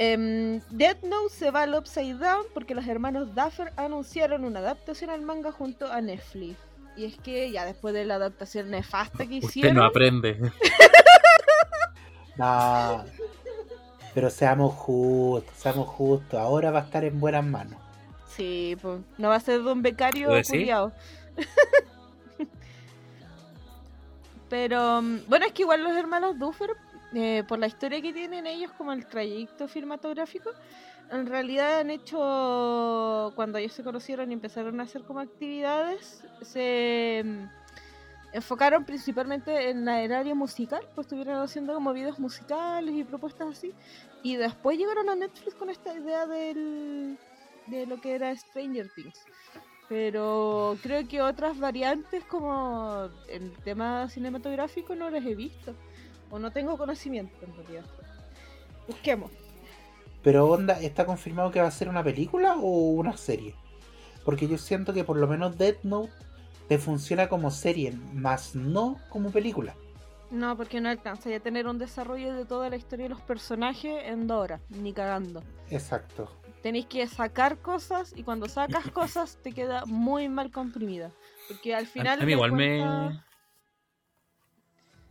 Em, Death Note se va al Upside Down porque los hermanos Duffer anunciaron una adaptación al manga junto a Netflix. Y es que ya después de la adaptación nefasta que
Usted
hicieron,
no aprende. [laughs]
No. Pero seamos justos, seamos justos. Ahora va a estar en buenas manos.
sí, pues, no va a ser de un becario culiao. [laughs] Pero mm, bueno, es que igual los hermanos Duffer, eh, por la historia que tienen ellos como el trayecto cinematográfico, en realidad han hecho, cuando ellos se conocieron y empezaron a hacer como actividades, se mm, enfocaron principalmente en el área musical, pues estuvieron haciendo como videos musicales y propuestas así, y después llegaron a Netflix con esta idea del, de lo que era Stranger Things. Pero creo que otras variantes como el tema cinematográfico no las he visto. O no tengo conocimiento en realidad. Busquemos.
Pero onda, ¿está confirmado que va a ser una película o una serie? Porque yo siento que por lo menos Death Note te funciona como serie, más no como película.
No, porque no alcanza ya tener un desarrollo de toda la historia de los personajes en dos horas, ni cagando.
Exacto.
Tenéis que sacar cosas y cuando sacas [laughs] cosas te queda muy mal comprimida. Porque al final.
a mí igual
cuenta-
me,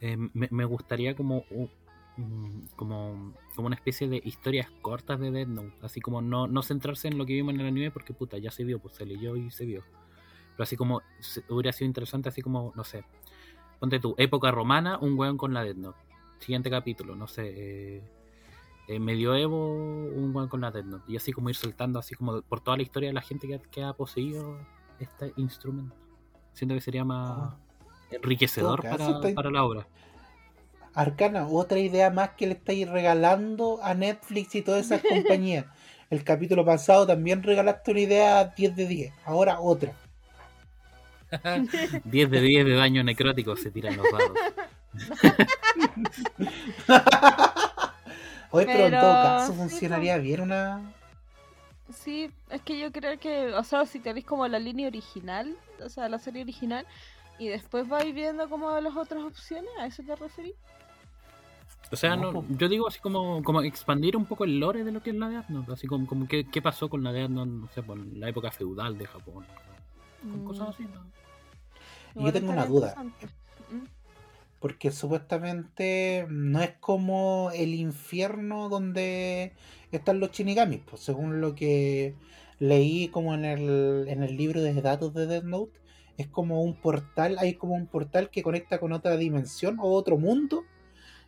eh, me. me gustaría como. mm, como, como una especie de historias cortas de Death Note. Así como no, no centrarse en lo que vimos en el anime porque puta, ya se vio, pues se leyó y se vio. Pero así como hubiera sido interesante, así como, no sé. Ponte tú, época romana, un weón con la Death Note. Siguiente capítulo, no sé. Eh, eh, medioevo, un weón con la Death Note. Y así como ir saltando, así como por toda la historia de la gente que ha poseído este instrumento. Siento que sería más
Ah.
Enriquecedor para,
está-
para la obra.
Arcana, otra idea más que le estáis regalando a Netflix y todas esas [laughs] compañías. El capítulo pasado también regalaste una idea 10 de 10, ahora otra. [laughs]
10 de 10 de daño necrótico se tiran los dados. [laughs]
Oye, pero, en
Pero,
todo caso
sí,
funcionaría bien una.
Sí, es que yo creo que, o sea, si tenéis como la línea original, o sea, la serie original, y después vais viendo como las otras opciones, ¿a eso te referís?
O sea,
No,
yo digo así como, como expandir un poco el lore de lo que es la Death Note. Así como, como qué, qué pasó con la Death Note, no sé, por la época feudal de Japón. Con cosas así, ¿no?
Y yo tengo una duda.
Mm.
Porque supuestamente no es como el infierno donde están los shinigamis, pues según lo que leí como en el, en el libro de datos de Death Note, es como un portal, hay como un portal que conecta con otra dimensión o otro mundo,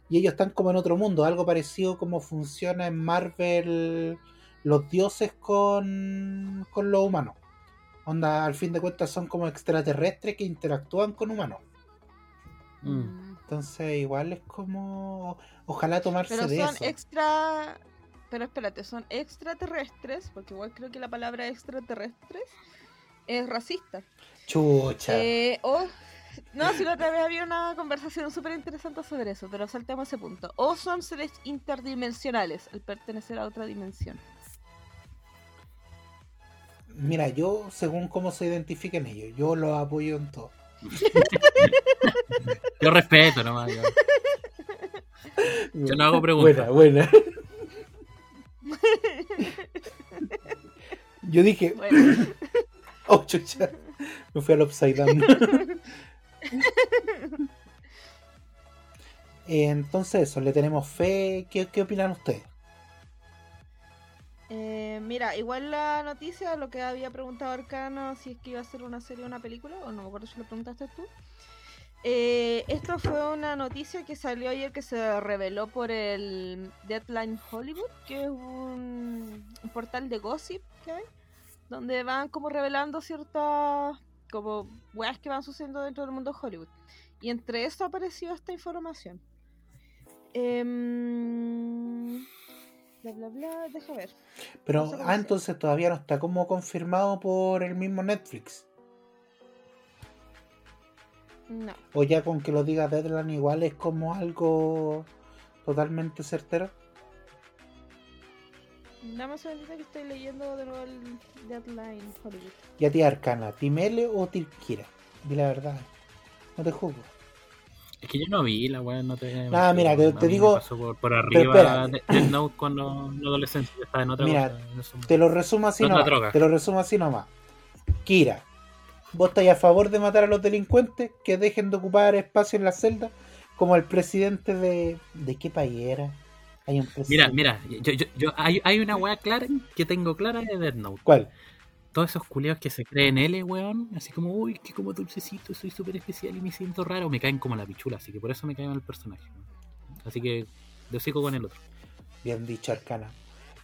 y ellos están como en otro mundo, algo parecido como funciona en Marvel los dioses con, con los humanos. Onda, al fin de cuentas son como extraterrestres que interactúan con humanos.
Mm.
Entonces, igual es como. Ojalá tomarse
Pero
de eso.
extra. Pero espérate, son extraterrestres, porque igual creo que la palabra extraterrestres es racista.
Chucha.
Eh, o. No, si la otra vez había una conversación súper interesante sobre eso, pero saltemos ese punto. O son seres interdimensionales al pertenecer a otra dimensión.
Mira, yo, según cómo se identifiquen ellos, yo los apoyo en todo. [laughs]
Yo respeto nomás. Yo, [laughs] yo no hago preguntas.
Buena, buena. [laughs] Yo dije,
Bueno,
oh, chucha. [laughs] Me fui al upside down. [laughs] Entonces, eso, le tenemos fe. ¿Qué, qué opinan ustedes?
eh, mira, igual la noticia, lo que había preguntado Arcano, si es que iba a ser una serie o una película, o no me acuerdo si lo preguntaste tú. Eh, esto fue una noticia que salió ayer que se reveló por el Deadline Hollywood, que es un, un portal de gossip que hay, donde van como revelando ciertas como weas que van sucediendo dentro del mundo de Hollywood. Y entre eso apareció esta información. Em, bla bla bla, deja ver.
Pero,
No sé cómo
ah, entonces todavía no está como confirmado por el mismo Netflix.
No.
O ya con que lo diga Deadline igual es como algo totalmente certero.
Dame un segundito que estoy leyendo de nuevo el Deadline Hollywood.
¿Y a ti Arcana? ¿Team L o Team Kira? Di la verdad. No te juzgo.
Es que yo no vi la weá, no te.
Nah, mira, te-
me
digo-
pasó por, arriba
espera.
de Death Note cuando la adolescencia yo estaba en otra
Mira,
cosa, en eso-
Te lo resumo así
No
nomás.
droga.
Te lo resumo así nomás. Kira, ¿vos estáis a favor de matar a los delincuentes que dejen de ocupar espacio en la celda? Como el presidente de. ¿De qué país era? Hay un presidente.
Mira, mira, yo, yo, yo- hay, hay una weá clara que tengo clara de Death Note.
¿Cuál?
Todos esos culiados que se creen L, weón, así como, uy, que como dulcecito, soy súper especial y me siento raro, me caen como la pichula, así que por eso me cae mal el personaje. Así que de sigo con el otro.
Bien dicho, Arcana.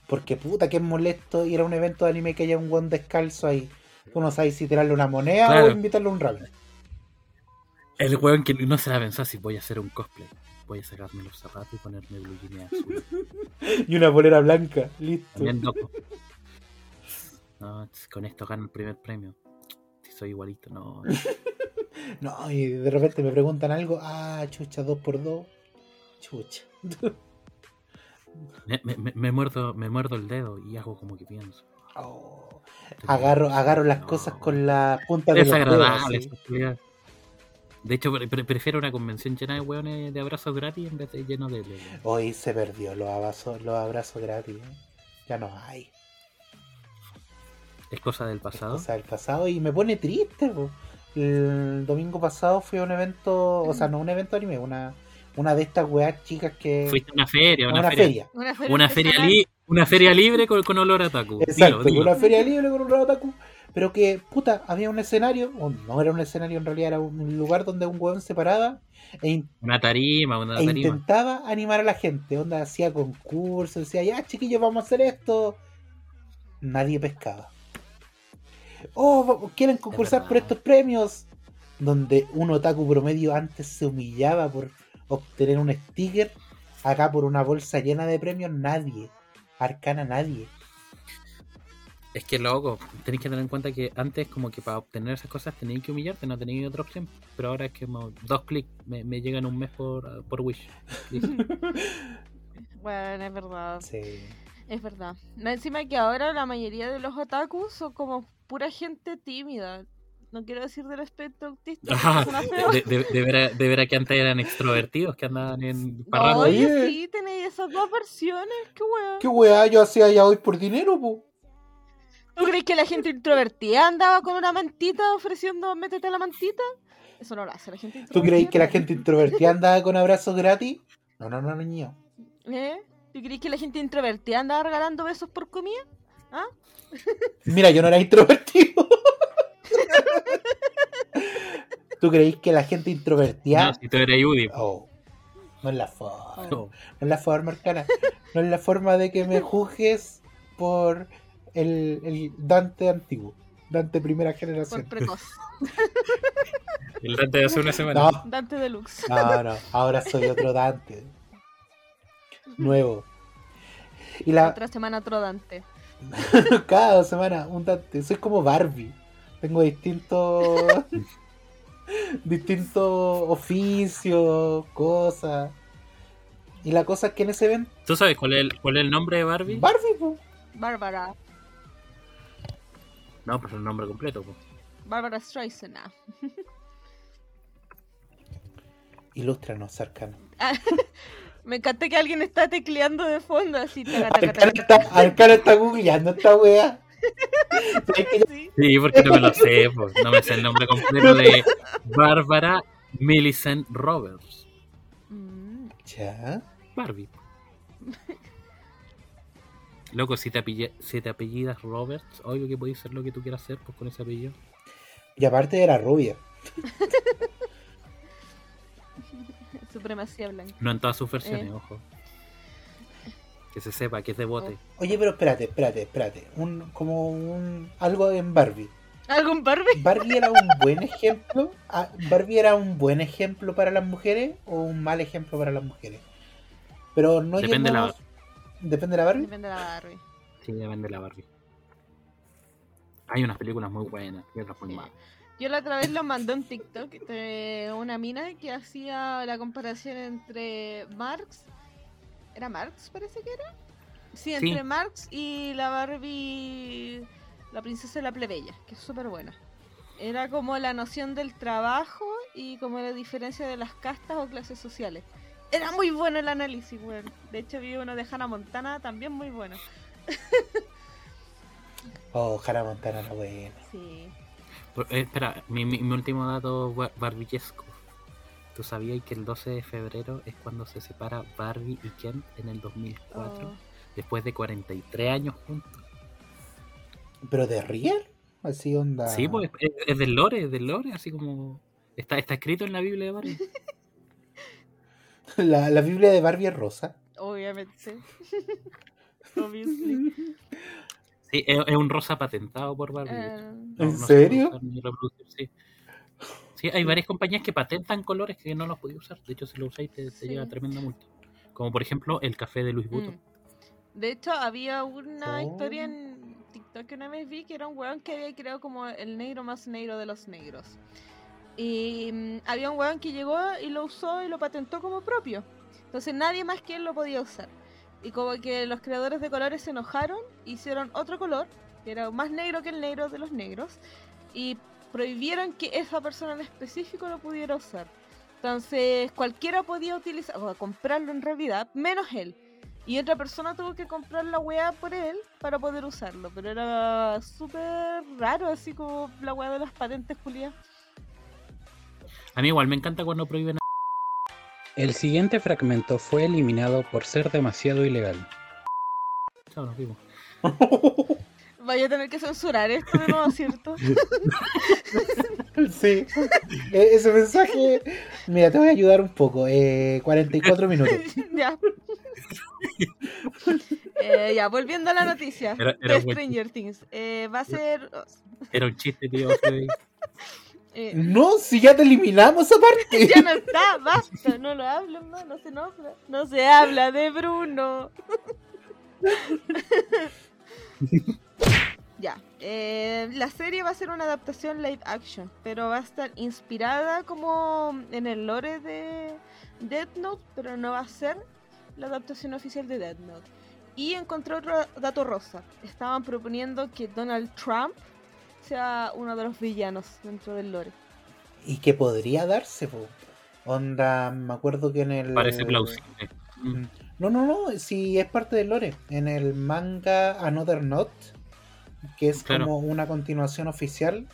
Porque puta que es molesto ir a un evento de anime que haya un guan descalzo ahí. Tú no sabes si tirarle una moneda
Claro.
o invitarle a un ramen.
El weón que no se la pensó si voy a hacer un cosplay. Voy a sacarme los zapatos y ponerme blue jeans azul. [laughs]
Y una polera blanca. Listo.
No, con esto gano el primer premio. Si soy igualito, no. [laughs]
No, y de repente me preguntan algo. Ah, chucha, dos por dos. Chucha.
Me, me- me- muerdo, me muerdo el dedo y hago como que pienso.
Oh. Agarro, agarro las
No,
cosas con la punta de los dedos.
culiada. De hecho, pre- pre- prefiero una convención llena de hueones de abrazos gratis en vez de lleno de.
Hoy se perdió los abrazos, los abrazos gratis. ¿eh? Ya no hay.
Es cosa del
Es
pasado.
cosa del pasado y me pone triste. po. El domingo pasado fui a un evento, o sea, no un evento anime, una, una de estas weas chicas que.
Fuiste a una feria,
a
una,
una
feria.
feria.
Una feria,
Una feria, li- una feria libre con, con olor a taku.
Exacto,
Dilo, dilo.
una feria libre con un otaku. Pero que, puta, había un escenario, o no era un escenario en realidad, era un lugar donde un weón se paraba e,
Una tarima, una
e
tarima.
intentaba animar a la gente. Onda hacía concursos, decía, ya chiquillos, vamos a hacer esto. Nadie pescaba. Oh, quieren concursar por estos premios. Donde un otaku promedio antes se humillaba por obtener un sticker. Acá por una bolsa llena de premios, nadie. Arcana, nadie.
Es que loco, tenéis que tener en cuenta que antes como que para obtener esas cosas tenías que humillarte, no tenías otra opción. Pero ahora es que como dos clics me, me llegan un mes por, por Wish. [laughs]
Bueno, es verdad.
Sí.
Es verdad. Encima que ahora la mayoría de los otakus son como pura gente tímida. No quiero decir del aspecto autista. feo.
de, de, de que antes eran extrovertidos, que andaban en parranda.
Oye,
Oye.
sí, tenéis esas dos versiones. Qué weón.
¿Qué weá yo hacía ya hoy por dinero, po?
¿Tú crees que la gente introvertida andaba con una mantita ofreciendo métete la mantita? Eso no lo hace la gente
¿Tú
introvertida.
creéis que la gente introvertida andaba con abrazos gratis? No, no, no, niño.
¿Eh? ¿Tú crees que la gente introvertida andaba regalando besos por comida? ¿Ah?
Mira, yo no era introvertido. ¿Tú creéis que la gente introvertida...
No, si tú eres Udi.
Oh, no es la forma.
Oh.
No es la forma, Arcana. No es la forma de que me juzgues por el, el Dante antiguo. Dante primera
Por
generación.
precoz. [laughs]
El Dante de hace una semana.
No,
Dante Deluxe.
no, no. Ahora soy otro Dante. Nuevo. Y la,
Otra semana otro Dante. [laughs]
cada semana un Dante. Soy como Barbie. Tengo distintos [laughs] distintos oficios, cosas. Y la cosa es que en ese evento,
¿Tú sabes cuál es el, cuál es el nombre de Barbie?
Barbie, po.
Bárbara.
No, pues el nombre completo. po.
Bárbara Streisand. [laughs]
Ilústranos, Sarkano. [laughs]
Me encanta que alguien está tecleando de fondo así. taca, taca,
Arcano
taca.
está, Arcano está googleando esta wea. ¿Sabes que yo-
Sí.
Porque no me lo sé, pues. No me sé el nombre completo de Bárbara Millicent Roberts.
Mm,
Ya.
Barbie. Loco, si te, apelle- si te apellidas Roberts, obvio que podéis ser lo que tú quieras hacer pues, con ese apellido.
Y aparte era rubia. [laughs]
Supremacía blanca.
No en todas sus versiones,
Eh.
ojo. Que se sepa que es de bote.
Oye, pero espérate, espérate, espérate. Un, como un algo en Barbie.
¿Algún Barbie?
¿Barbie era un buen ejemplo? Ah, ¿Barbie era un buen ejemplo para las mujeres o un mal ejemplo para las mujeres? Pero no
Depende de la
¿Depende de la Barbie?
Depende de la Barbie.
Sí, depende de la Barbie. Hay unas películas muy buenas y otras muy
Sí.
malas.
Yo la otra vez lo mandé un TikTok de una mina que hacía la comparación entre Marx. ¿Era Marx, parece que era? Sí, entre
Sí.
Marx y la Barbie, la princesa de la plebeya, que es súper buena. Era como la noción del trabajo y como la diferencia de las castas o clases sociales. Era muy bueno el análisis, weón. De hecho, vi uno de Hannah Montana también muy bueno. [laughs]
Oh, Hannah Montana era buena.
Sí.
Por- eh, espera, mi, mi- mi último dato bar- barbillesco. ¿Tú sabías que el 12 de febrero es cuando se separa Barbie y Ken en el 2004?
Oh.
Después de 43 años juntos.
¿Pero de real? Así onda.
Sí, pues es, es del lore, es del lore, así como... Está, está escrito en la Biblia de Barbie. [laughs] [laughs]
La, la Biblia de Barbie es rosa.
Obviamente. [laughs]
Sí, es, es un rosa patentado por Barbie. No-
¿En
no se puede
serio?
usar sí. Sí, hay varias compañías que patentan colores que no los podéis usar. De hecho, si lo usáis te, te
Sí.
lleva tremenda multa. Como por ejemplo el café de Luis Buto.
Mm. De hecho, había una
Oh.
historia en TikTok que una vez vi que era un weón que había creado como el negro más negro de los negros. Y mm, había un weón que llegó y lo usó y lo patentó como propio. Entonces nadie más que él lo podía usar. Y como que los creadores de colores se enojaron, hicieron otro color, que era más negro que el negro de los negros, y prohibieron que esa persona en específico lo pudiera usar. Entonces cualquiera podía utilizar, o comprarlo en realidad, menos él. Y otra persona tuvo que comprar la weá por él para poder usarlo. Pero era súper raro, así como la weá de las patentes Julián.
A mí igual me encanta cuando prohíben.
El siguiente fragmento fue eliminado por ser demasiado ilegal.
Chao, nos vimos. [laughs]
Vaya a tener que censurar esto de nuevo, ¿cierto? [laughs]
Sí. E- ese mensaje. Mira, te voy a ayudar un poco. Eh, 44 minutos. [laughs]
ya. Eh, ya, volviendo a la noticia
Era- era
de
un buen
Stranger Things. Eh, va a ser...
Era un chiste, tío.
Eh,
No, si ya te eliminamos esa [laughs] parte.
ya no está, basta, no lo hablen más, no se nombra. No se habla de Bruno. [laughs] Ya, eh, la serie va a ser una adaptación live action, pero va a estar inspirada como en el lore de Death Note, pero no va a ser la adaptación oficial de Death Note. Y encontré otro dato rosa. Estaban proponiendo que Donald Trump sea uno de los villanos dentro del lore.
Y que podría darse, po. Onda, me acuerdo que en el.
Parece plausible. Mm.
No, no, no, si es parte del lore. En el manga Another Note, que es
Claro.
como una continuación oficial,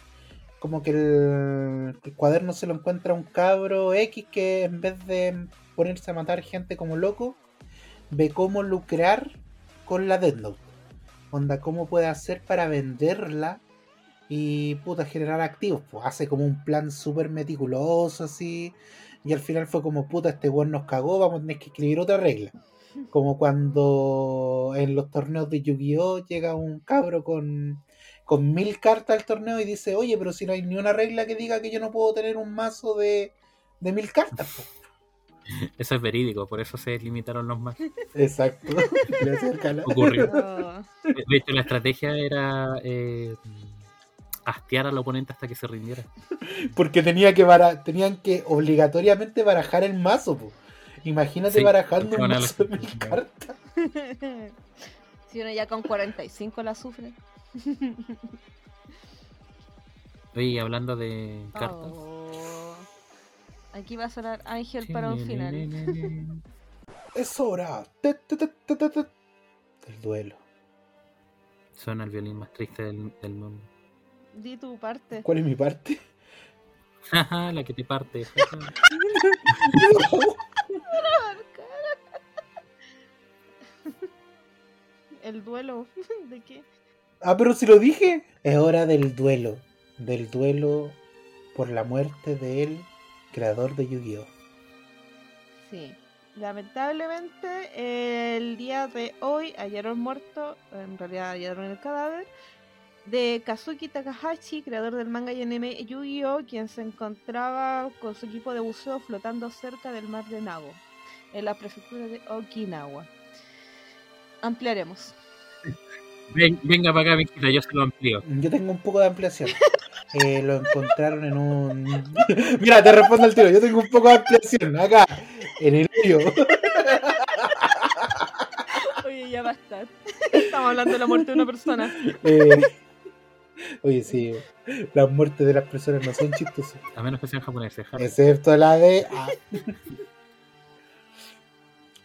como que el, el cuaderno se lo encuentra un cabro X que en vez de ponerse a matar gente como loco, ve cómo lucrar con la Death Note. Onda, cómo puede hacer para venderla y puta generar activos. Pues hace como un plan súper meticuloso así. Y al final fue como, puta, este weón nos cagó, vamos a tener que escribir otra regla. Como cuando en los torneos de Yu-Gi-Oh! llega un cabro con, con mil cartas al torneo y dice, oye, pero si no hay ni una regla que diga que yo no puedo tener un mazo de, de mil cartas. po". [laughs]
Eso es verídico, por eso se limitaron los más.
Exacto. [laughs]
Ocurrió. [laughs]
Oh,
De hecho, la estrategia era eh, hastiar al oponente hasta que se rindiera. [laughs]
Porque tenía que bara- tenían que obligatoriamente barajar el mazo. po. Imagínate
Sí,
barajando un mazo de mil [laughs] cartas.
si uno ya con 45 la sufre. [laughs]
Oye, hablando de cartas.
Oh. Aquí va a sonar Ángel para un final.
Es hora. Te, te, te, te, te, te. Del duelo.
Suena el violín más triste del, del mundo.
Di tu parte.
¿Cuál es mi parte? [laughs]
Jaja, la que te parte. [laughs]
El duelo. [laughs] ¿De qué?
Ah, pero si lo dije. Es hora del duelo. Del duelo por la muerte del creador de Yu-Gi-Oh!
Sí. Lamentablemente, el día de hoy hallaron muerto, en realidad hallaron el cadáver, de Kazuki Takahashi, creador del manga y anime Yu-Gi-Oh!, quien se encontraba con su equipo de buceo flotando cerca del mar de Nago, en la prefectura de Okinawa. Ampliaremos.
Ven- venga para acá, mijita, yo se lo amplío.
Yo tengo un poco de ampliación. [laughs] Eh, lo encontraron en un. [laughs] Mira, te respondo al tiro. Yo tengo un poco de ampliación. Acá, en el hoyo. [laughs]
Oye, ya basta. Estamos hablando de la muerte de una persona.
Eh, Oye, sí. Las muertes de las personas no son chistosas.
A menos que sean japoneses. ja.
Excepto la de. ah.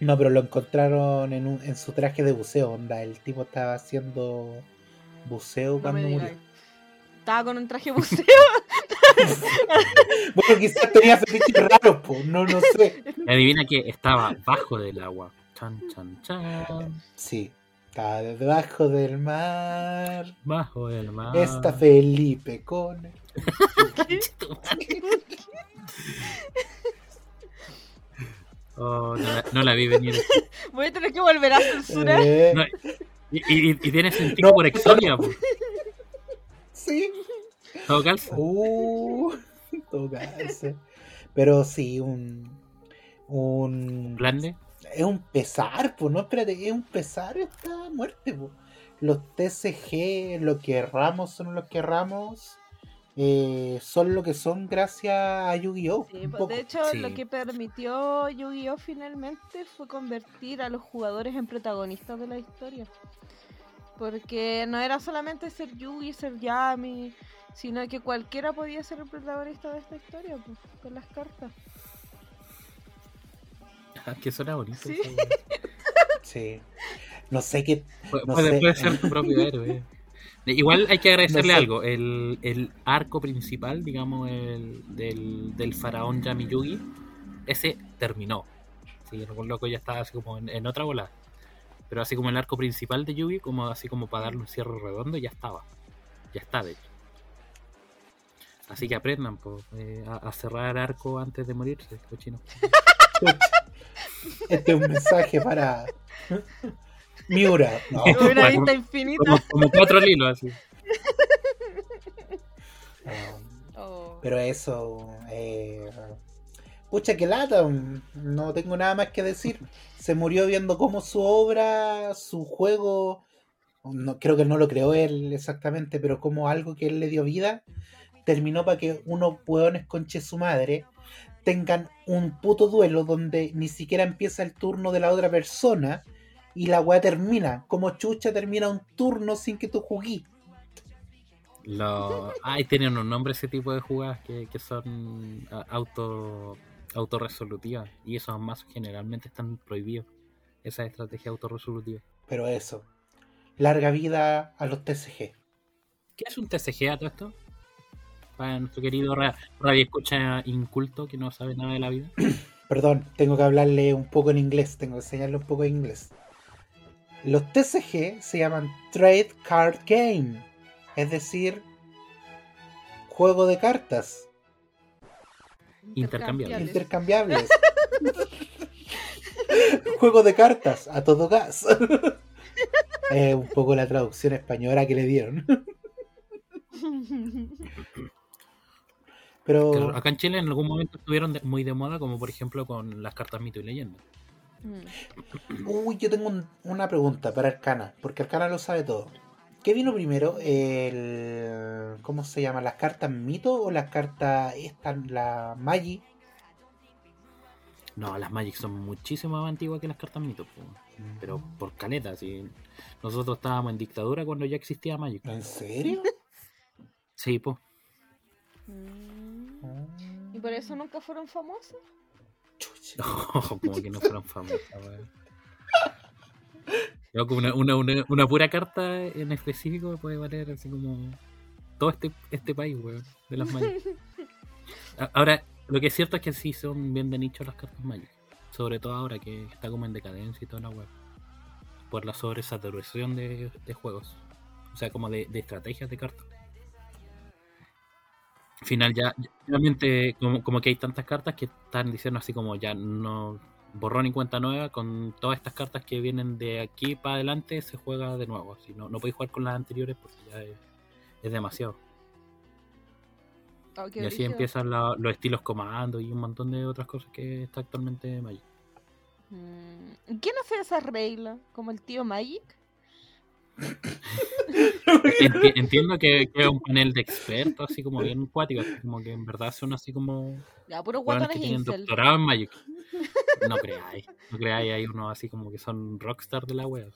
No, pero lo encontraron en, un, en su traje de buceo. Onda, el tipo estaba haciendo buceo
No
cuando murió.
Estaba con un traje [laughs] buceo.
Bueno, quizás tenía fetiches raros, po. No, no sé.
Adivina que estaba bajo del agua. Chan, chan, chan.
Sí. Estaba debajo del mar.
Bajo el mar.
Está Felipe con.
Oh, no, la, no la vi venir. [laughs]
Voy a tener que volver a censurar.
Eh,
No, y, y- y tiene sentido
No.
por Exodia, po.
sí.
Todo calza.
Uh, todo calza. Pero sí, un. Un.
Blande.
Es un pesar, pues, no, espérate, es un pesar esta muerte, pues. Los TCG, lo que erramos son los que erramos, eh, son lo que son gracias a Yu-Gi-Oh!
Sí, pues, de hecho,
Sí.
lo que permitió Yu-Gi-Oh! finalmente fue convertir a los jugadores en protagonistas de la historia. Porque no era solamente ser Yugi, ser Yami, sino que cualquiera podía ser el protagonista de esta historia, pues, con las cartas. [laughs]
Que suena bonito.
Sí.
No sé qué. No
puede,
sé.
puede ser tu propio héroe. Igual hay que agradecerle
No sé.
algo. El, el arco principal, digamos, el, del, del faraón Yami Yugi, ese terminó. Sí, el loco ya estaba así como en, en otra bola. Pero así como el arco principal de Yugi, como así como para darle un cierre redondo, ya estaba. Ya está, de hecho. Así que aprendan po, eh, a, a cerrar arco antes de morirse, cochino. [laughs]
Este es un mensaje para. Miura. No.
Una vista infinita.
Como, como cuatro lilos así.
no.
Oh.
Pero eso. Eh, pucha, que lata. No tengo nada más que decir. Se murió viendo cómo su obra, su juego. no, creo que no lo creó él exactamente, pero como algo que él le dio vida, terminó para que unos hueones conche su madre tengan un puto duelo donde ni siquiera empieza el turno de la otra persona y la weá termina. Como chucha termina un turno sin que tú juguís.
Lo... Ay, tienen unos nombres ese tipo de jugadas que, que son auto autorresolutivas y esos más generalmente están prohibidos. Esa estrategia autorresolutiva.
Pero eso. Larga vida a los TCG.
¿Qué es un TCG a todo esto? Para nuestro querido ra- radio escucha inculto que no sabe nada de la vida. [clears throat]
Perdón, tengo que hablarle un poco en inglés, tengo que enseñarle un poco de inglés. Los TCG se llaman Trade Card Game, es decir, juego de cartas
Intercambiable.
intercambiables. [laughs] juego de cartas a todo gas. [laughs] Es un poco la traducción española que le dieron. [laughs] Pero
acá en Chile en algún momento estuvieron de- muy de moda, como por ejemplo con las cartas mito y leyenda.
Mm.
Uy, yo tengo un- una pregunta para Arcana, porque Arcana lo sabe todo. ¿Qué vino primero? El, ¿Cómo se llama? ¿Las cartas mito o las cartas esta, la Magi?
No, las Magic son muchísimo más antiguas que las cartas mito, po. pero por caleta. Si nosotros estábamos en dictadura cuando ya existía Magic.
¿En serio?
Sí, pues.
Mm. ¿Y por eso nunca fueron famosos?
Chucha. [laughs]
como que no fueron famosas, una, una, una, una pura carta en específico puede valer así como todo este, este país, weón, de las. [laughs] A- Ahora, lo que es cierto es que sí son bien de nicho las cartas Magic. Sobre todo ahora que está como en decadencia y toda la web. Por la sobresaturación de, de juegos. O sea, como de, de estrategias de cartas. Al final ya, realmente como, como que hay tantas cartas que están diciendo así como ya no borrón y cuenta nueva con todas estas cartas que vienen de aquí para adelante se juega de nuevo. Así no, no podéis jugar con las anteriores porque ya es, es demasiado.
Oh,
Y así empiezan la- los estilos comando y un montón de otras cosas que está actualmente Magic.
Mm. ¿Y ¿Quién hace esas reglas? ¿Como el tío Magic?
Enti- [laughs] entiendo que, que es un panel de expertos así como bien cuático, como que en verdad son así como
Ya, puro
hueones
guatones
que tienen
incel.
doctorado en Magic. No creáis, no creáis, hay unos así como que son rockstar de la wea.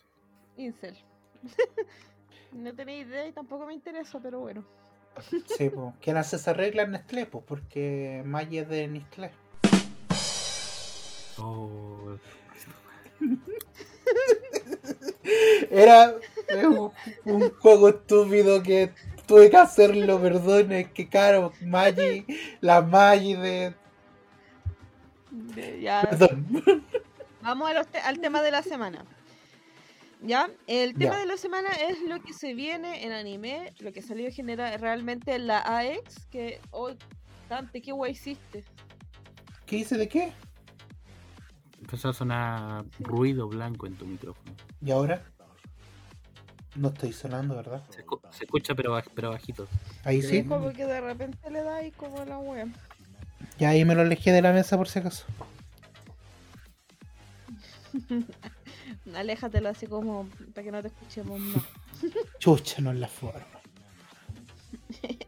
Incel. [laughs] no tenía idea y tampoco me interesa, pero bueno.
Sí, pues. [laughs] ¿Quién hace esa regla en Nestlé? Pues porque Magi es de Nestlé.
Oh,
Era eh, un, un juego estúpido que tuve que hacerlo, perdón, es que caro, Magi, la Magi de...
De- Ya,
Perdón.
vamos a los te- al tema de la semana. ¿Ya? El tema
Ya.
de la semana es lo que se viene en anime, lo que salió genera realmente en la AX, que hoy, Dante, qué guay hiciste.
¿Qué dice de qué?
empezó a sonar ruido blanco en tu micrófono.
¿Y ahora? No estoy sonando, ¿verdad?
Se, escu- se escucha pero, baj- pero bajito.
Ahí sí.
Como que de repente le da ahí como la wea.
Ya ahí me lo alejé de la mesa por si acaso. [laughs]
Aléjatelo así como para que no te escuchemos más. [laughs]
Chucha, no es la forma. [laughs]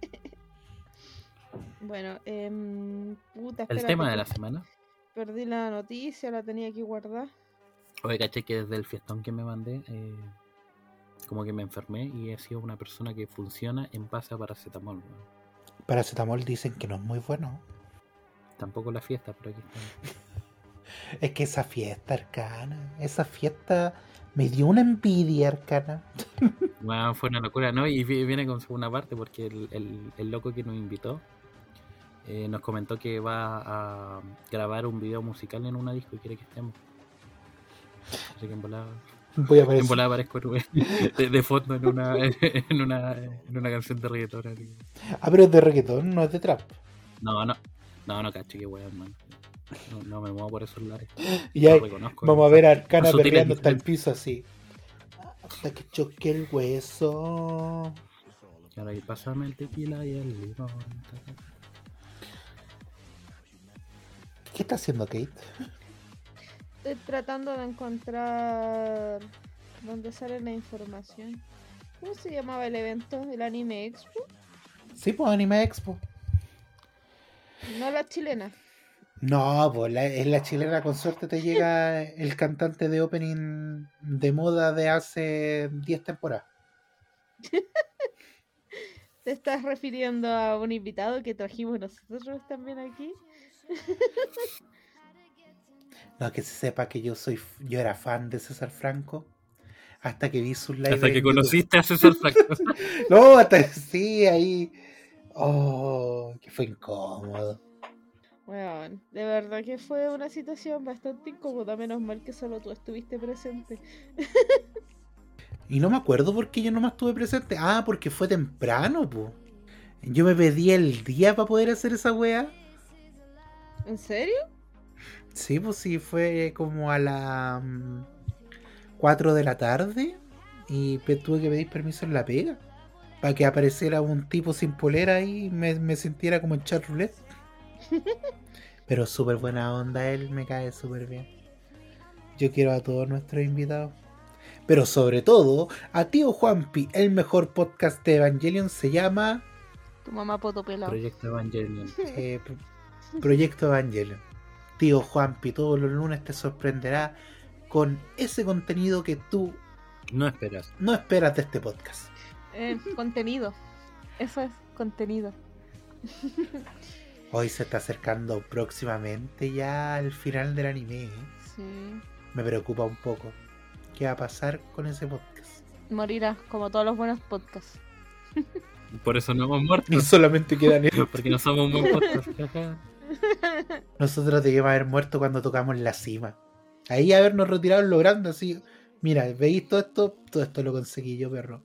Bueno, em, puta,
El tema de la semana.
Perdí la noticia, la tenía que guardar.
Oye, caché que desde el fiestón que me mandé, eh, como que me enfermé y he sido una persona que funciona en base a paracetamol. weón.
Paracetamol dicen que no es muy bueno.
Tampoco la fiesta, pero aquí está. [laughs]
Es que esa fiesta arcana, esa fiesta me dio una envidia arcana. [laughs]
Bueno, fue una locura, ¿no? Y vi- viene con segunda parte porque el, el- el loco que nos invitó eh, nos comentó que va a grabar un video musical en una disco y quiere que estemos. Así que en volada,
Voy a
en
aparecer.
volada aparezco [laughs] de, de fondo en una, en una, en una canción de reggaetón. así.
Ah, pero es de reggaetón, no es de trap.
No, no, no, no, cacho, qué weón, man. No, no me muevo por esos lares. [laughs]
Y ahí
reconozco.
vamos a ver a Arcana perreando hasta el piso así. Hasta que choque el hueso.
Y ahora ahí pásame el tequila y el limón.
¿Qué está haciendo Kate?
Estoy tratando de encontrar donde sale la información. ¿Cómo se llamaba el evento? ¿El Anime Expo?
Sí, pues Anime Expo.
No la chilena.
No, pues la, es la chilena, con suerte te llega el cantante de opening de moda de hace 10 temporadas. [laughs]
¿Te estás refiriendo a un invitado que trajimos nosotros también aquí? [laughs]
No, que se sepa que yo soy, yo era fan de César Franco. Hasta que vi sus live. [laughs]
Hasta que
YouTube.
conociste a César Franco.
No, hasta sí, ahí. Oh, que fue incómodo.
Bueno, de verdad que fue una situación bastante incómoda, menos mal que solo tú estuviste presente.
Y no me acuerdo por qué yo no más estuve presente. Ah, porque fue temprano, po. Yo me pedí el día para poder hacer esa wea.
¿En serio?
Sí, pues sí, fue como a las 4 de la tarde. Y tuve que pedir permiso en la pega. Para que apareciera un tipo sin polera y me, me sintiera como en chat roulette. [laughs] Pero súper buena onda, él me cae súper bien. Yo quiero a todos nuestros invitados. Pero sobre todo, a Tío Juanpi, el mejor podcast de Evangelion se llama
Tu mamá poto pelado.
Proyecto Evangelion.
eh, Pro- Proyecto Evangelion. Tío Juanpi, todos los lunes te sorprenderá con ese contenido que tú
No esperas.
no esperas de este podcast.
Eh, [laughs] contenido. Eso es contenido.
Hoy se está acercando próximamente ya al final del anime. ¿eh?
Sí.
Me preocupa un poco. ¿Qué va a pasar con ese podcast?
Morirá, como todos los buenos podcasts.
Por eso no hemos muerto.
Y [laughs] solamente quedan ellos. [laughs]
Porque no somos buen podcast. [laughs]
Nosotros debíamos haber muerto cuando tocamos la cima. Ahí habernos retirado en lo grande, así. Mira, ¿veis todo esto? Todo esto lo conseguí yo, perro.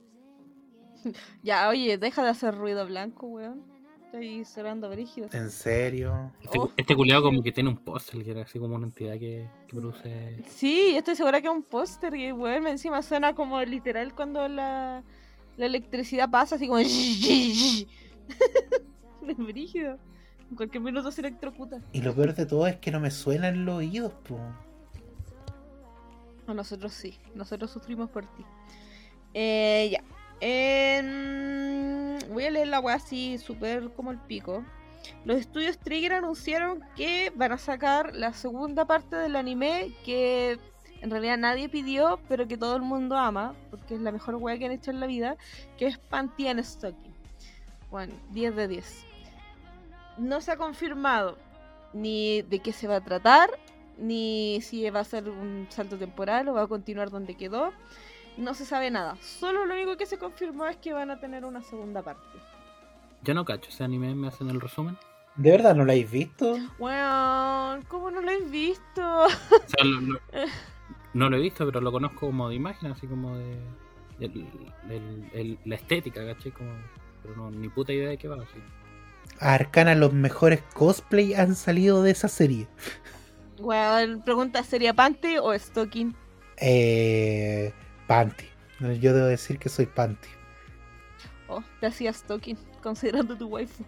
[laughs]
Ya, oye, deja de hacer ruido blanco, weón. Estoy cerrando brígido.
¿En serio?
Este,
Oh.
este culiado como que tiene un póster, que era así como una entidad que, que produce...
Sí, yo estoy segura que es un póster y weón, encima suena como literal cuando la, la electricidad pasa, así como. [laughs] Es brígido. En cualquier minuto se electrocuta.
Y lo peor de todo es que no me suenan los oídos, po.
A nosotros sí, nosotros sufrimos por ti. Eh, ya. Em, voy a leer la weá así súper como el pico. Los estudios Trigger anunciaron que van a sacar la segunda parte del anime que en realidad nadie pidió, pero que todo el mundo ama, porque es la mejor weá que han hecho en la vida, que es Panty and Stocking. Bueno, 10 de 10. No se ha confirmado ni de qué se va a tratar, ni si va a ser un salto temporal o va a continuar donde quedó. No se sabe nada. Solo lo único que se confirmó es que van a tener una segunda parte.
Yo no cacho ese anime, me hacen el resumen.
¿De verdad no lo habéis visto?
Weón, ¿cómo no lo he visto?
O sea, lo- lo- [laughs] no lo he visto, pero lo conozco como de imagen, así como de... el- el- el- la estética, ¿caché? Como, pero no, ni puta idea de qué va, así.
A Arcana los mejores cosplay han salido de esa serie.
Weón, pregunta, ¿sería Panty o Stocking?
Eh, Panty. Yo debo decir que soy Panty.
Oh, te hacía Stocking, [laughs] considerando tu waifu.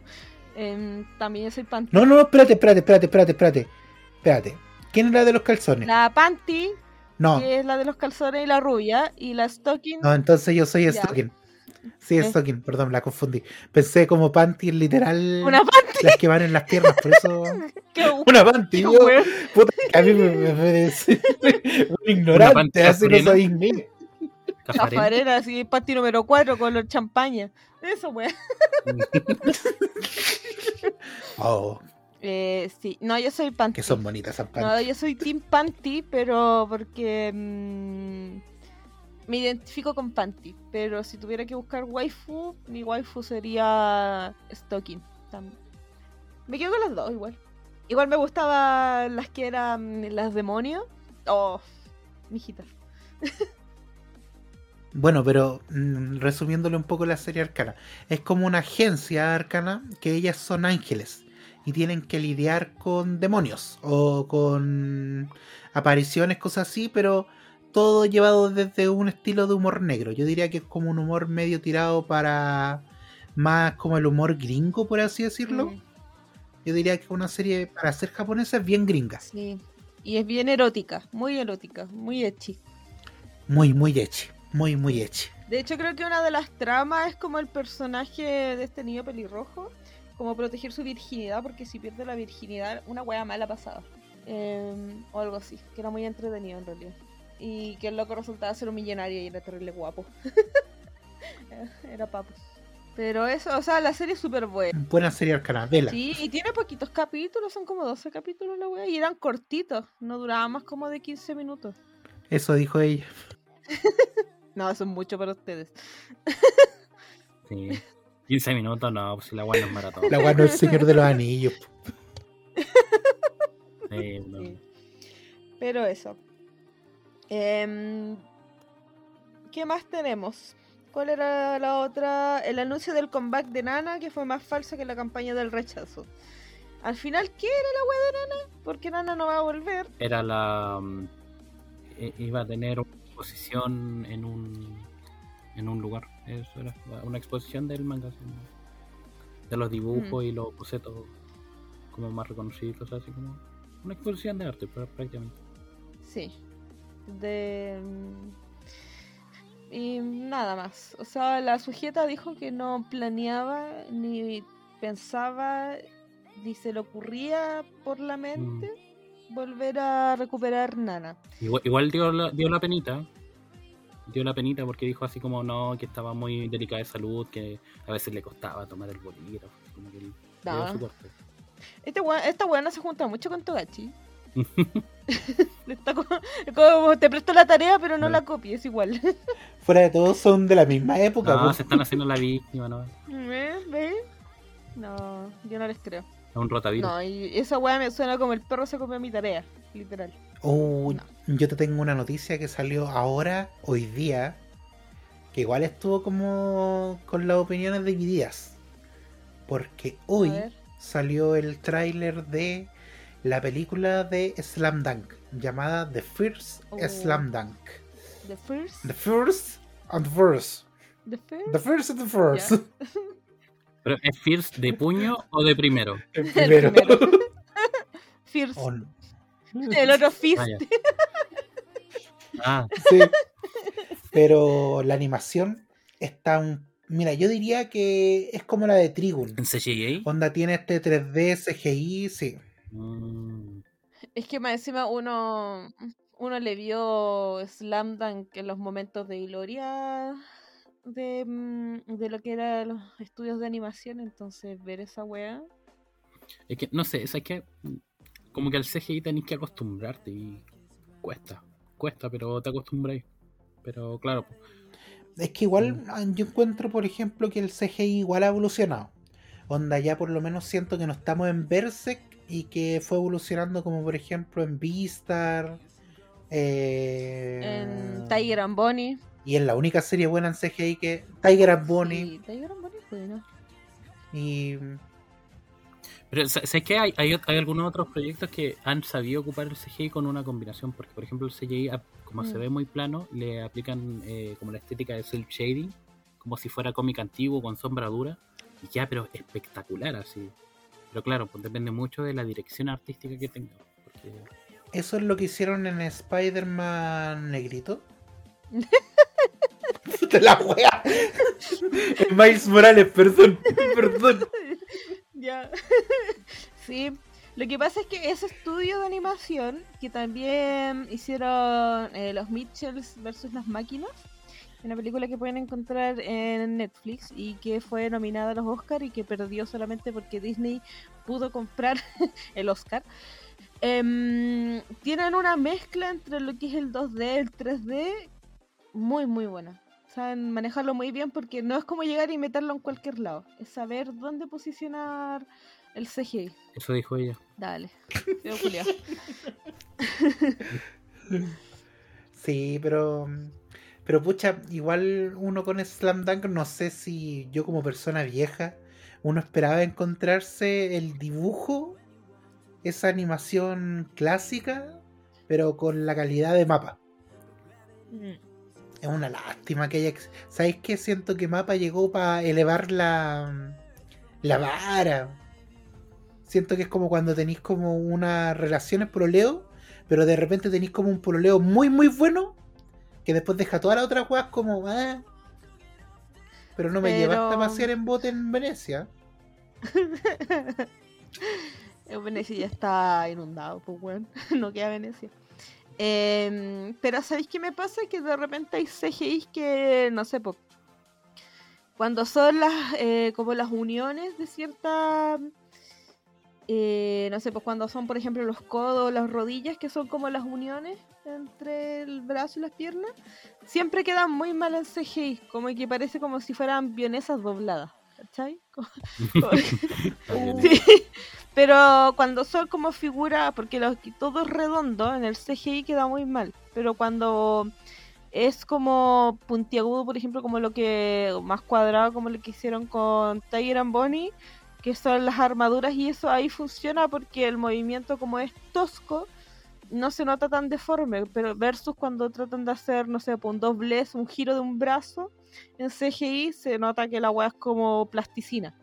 Em, también soy Panty.
No, no, no, espérate, espérate, espérate, espérate, espérate. Espérate. ¿Quién es la de los calzones?
La Panty,
No,
que es la de los calzones y la rubia, y la Stocking,
no, entonces yo soy
Ya.
Stocking. Sí,
Eh.
Stocking, perdón, la confundí. Pensé como Panty literal
una Panty.
las que van en las piernas, por eso. [laughs]
¡Qué
Una Panty,
qué
yo, puta, a mí me, me parece [laughs] un ignorante, así no soy ni.
Cafarén.
Cafarera, así, Panty número 4, color champaña. Eso, weón. [laughs]
Oh,
Eh, sí, no, yo soy Panty.
que son bonitas esas Panty.
No, yo soy Team Panty, pero porque mm, me identifico con Panty. Pero si tuviera que buscar waifu, mi waifu sería Stocking. tam- Me quedo con las dos igual. Igual me gustaban las que eran las demonios. Oh, mijita.
Bueno, pero mm, resumiéndole un poco la serie Arcana, es como una agencia Arcana que ellas son ángeles y tienen que lidiar con demonios o con apariciones, cosas así, pero todo llevado desde un estilo de humor negro. Yo diría que es como un humor medio tirado para más como el humor gringo, por así decirlo.
Mm,
Yo diría que es una serie para ser japonesa es bien gringa.
sí. Y es bien erótica, muy erótica, muy echi.
Muy, muy eche. Muy, muy eche.
De hecho, creo que una de las tramas es como el personaje de este niño pelirrojo, como proteger su virginidad, porque si pierde la virginidad, una wea mala pasada. Eh, o algo así, que era muy entretenido en realidad. Y que el loco resultaba ser un millonario y era terrible guapo. [laughs] era papo. Pero eso, o sea, la serie es súper buena.
Buena serie arcana, vela.
Sí, y tiene poquitos capítulos, son como 12 capítulos la wea, y eran cortitos, no duraban más como de 15 minutos.
Eso dijo ella. [laughs]
No, eso es mucho para ustedes.
Sí. 15 minutos, no, pues si la weá no es maratón.
La weá no es el señor de los anillos.
Sí, no.
Sí. Pero eso. Em, ¿Qué más tenemos? ¿Cuál era la otra? El anuncio del comeback de Nana, que fue más falso que la campaña del rechazo. Al final, ¿qué era la wea de Nana? Porque Nana no va a volver.
Era la. mm, i- iba a tener una exposición en un. En un lugar. Eso era. Una exposición del manga. De los dibujos y los bocetos como más reconocidos, así como. Una exposición de arte, pr- prácticamente.
Sí. De. mm, Y nada más. O sea, la sujeta dijo que no planeaba, ni pensaba, ni se le ocurría por la mente volver a recuperar Nana.
Igual, igual dio, la, dio la penita. Dio la penita porque dijo así como no, que estaba muy delicada de salud, que a veces le costaba tomar el bolígrafo. Como que dio
No.
su cuerpo.
Este esta weona se junta mucho con Togachi. [laughs] Está como, como, te presto la tarea, pero no
Sí.
la copies igual. [laughs]
Fuera de todo, son de la misma época.
No, se están haciendo la víctima, ¿no?
¿Ves? ¿Ves? No, yo no les creo.
Es un rotavirus.
No, y esa weá me suena como el perro se comió mi tarea, literal.
Oh,
No.
Yo te tengo una noticia que salió ahora, hoy día, que igual estuvo como con las opiniones divididas. Porque hoy salió el tráiler de la película de Slam Dunk, llamada The First
Oh.
Slam Dunk.
The first.
The First and the First.
The first.
The First and the First. [laughs]
¿Pero es Fierce de puño o de primero?
El [laughs]
El
primero. [laughs]
First.
Oh, no.
El otro fist.
Ah. Ah,
Sí. Pero la animación está un... Mira, yo diría que es como la de Trigun.
¿en CGI?
Onda tiene este 3D, CGI, sí.
Mm,
Es que más encima uno, uno le vio Slam Dunk en los momentos de gloria de, mm, de lo que eran los estudios de animación, entonces ver esa wea.
Es que, no sé, es que mm, como que al CGI tenés que acostumbrarte y cuesta, cuesta, pero te acostumbráis. Pero claro,
Es que igual ah, yo encuentro, por ejemplo, que el CGI igual ha evolucionado. Onda, ya por lo menos siento que no estamos en Berserk y que fue evolucionando como por ejemplo en Beastar. eh,
En Tiger and Bonnie.
Y es la única serie buena en CGI que Tiger and Bonnie.
Sí, Tiger and Bonnie es bueno.
Y
Pero ¿sabes qué? Hay, hay, algunos otros proyectos que han sabido ocupar el CGI con una combinación. Porque, por ejemplo, el CGI, ap- como se
Mm.
ve muy plano, le aplican eh, como la estética de cel shading, como si fuera cómic antiguo con sombra dura. Y ya, pero espectacular así. Pero claro, pues depende mucho de la dirección artística que tenga. Porque
eso es lo que hicieron en Spider-Man Negrito. [laughs] Puta la wea. [laughs] Miles Morales, perdón, [laughs] perdón.
Ya. sí. Lo que pasa es que ese estudio de animación, que también hicieron eh, los Mitchells versus las máquinas, una película que pueden encontrar en Netflix y que fue nominada a los Oscar y que perdió solamente porque Disney pudo comprar [laughs] el Oscar. Em, tienen una mezcla entre lo que es el 2D y el 3D muy muy buena. Saben manejarlo muy bien porque no es como llegar y meterlo en cualquier lado. Es saber dónde posicionar el CGI.
eso dijo ella.
Dale. [laughs]
Sí, pero. Pero pucha, igual uno con Slam Dunk, no sé si yo como persona vieja, uno esperaba encontrarse el dibujo, esa animación clásica, pero con la calidad de mapa.
Mm.
Es una lástima que haya. ¿Sabéis qué? Siento que Mapa llegó para elevar la, la vara. Siento que es como cuando tenéis como unas relaciones pololeo, pero de repente tenéis como un pololeo muy, muy bueno, que después deja todas las otras weas como, ah, pero no me
Pero-
llevaste a pasear en bote en Venecia. [laughs]
Eh, Venecia ya está inundado, pues bueno, [laughs] no queda Venecia. Em, pero ¿sabéis qué me pasa? Que de repente hay CGIs que, no sé, pues, cuando son las, eh, como las uniones de cierta, eh, no sé, pues cuando son, por ejemplo, los codos, las rodillas, que son como las uniones entre el brazo y las piernas, siempre quedan muy mal en CGI, como que parece como si fueran vienesas dobladas, ¿cachai? [laughs] Como-. [laughs] Sí, pero cuando son como figuras, porque los, todo es redondo, en el CGI queda muy mal. Pero cuando es como puntiagudo, por ejemplo, como lo que, más cuadrado, como lo que hicieron con Tiger and Bonnie, que son las armaduras y eso ahí funciona porque el movimiento como es tosco, no se nota tan deforme, pero versus cuando tratan de hacer, no sé, pues, un doblez, un giro de un brazo, en CGI se nota que la weá es como plasticina.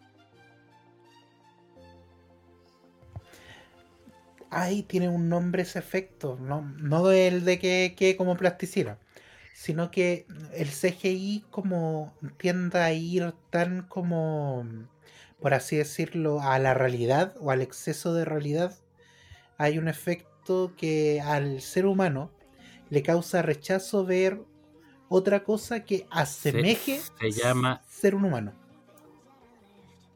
Ahí tiene un nombre ese efecto, no, no el de que quede como plasticina, sino que el CGI como tiende a ir tan como, por así decirlo, a la realidad o al exceso de realidad. Hay un efecto que al ser humano le causa rechazo ver otra cosa que asemeje
se llama-
ser un humano.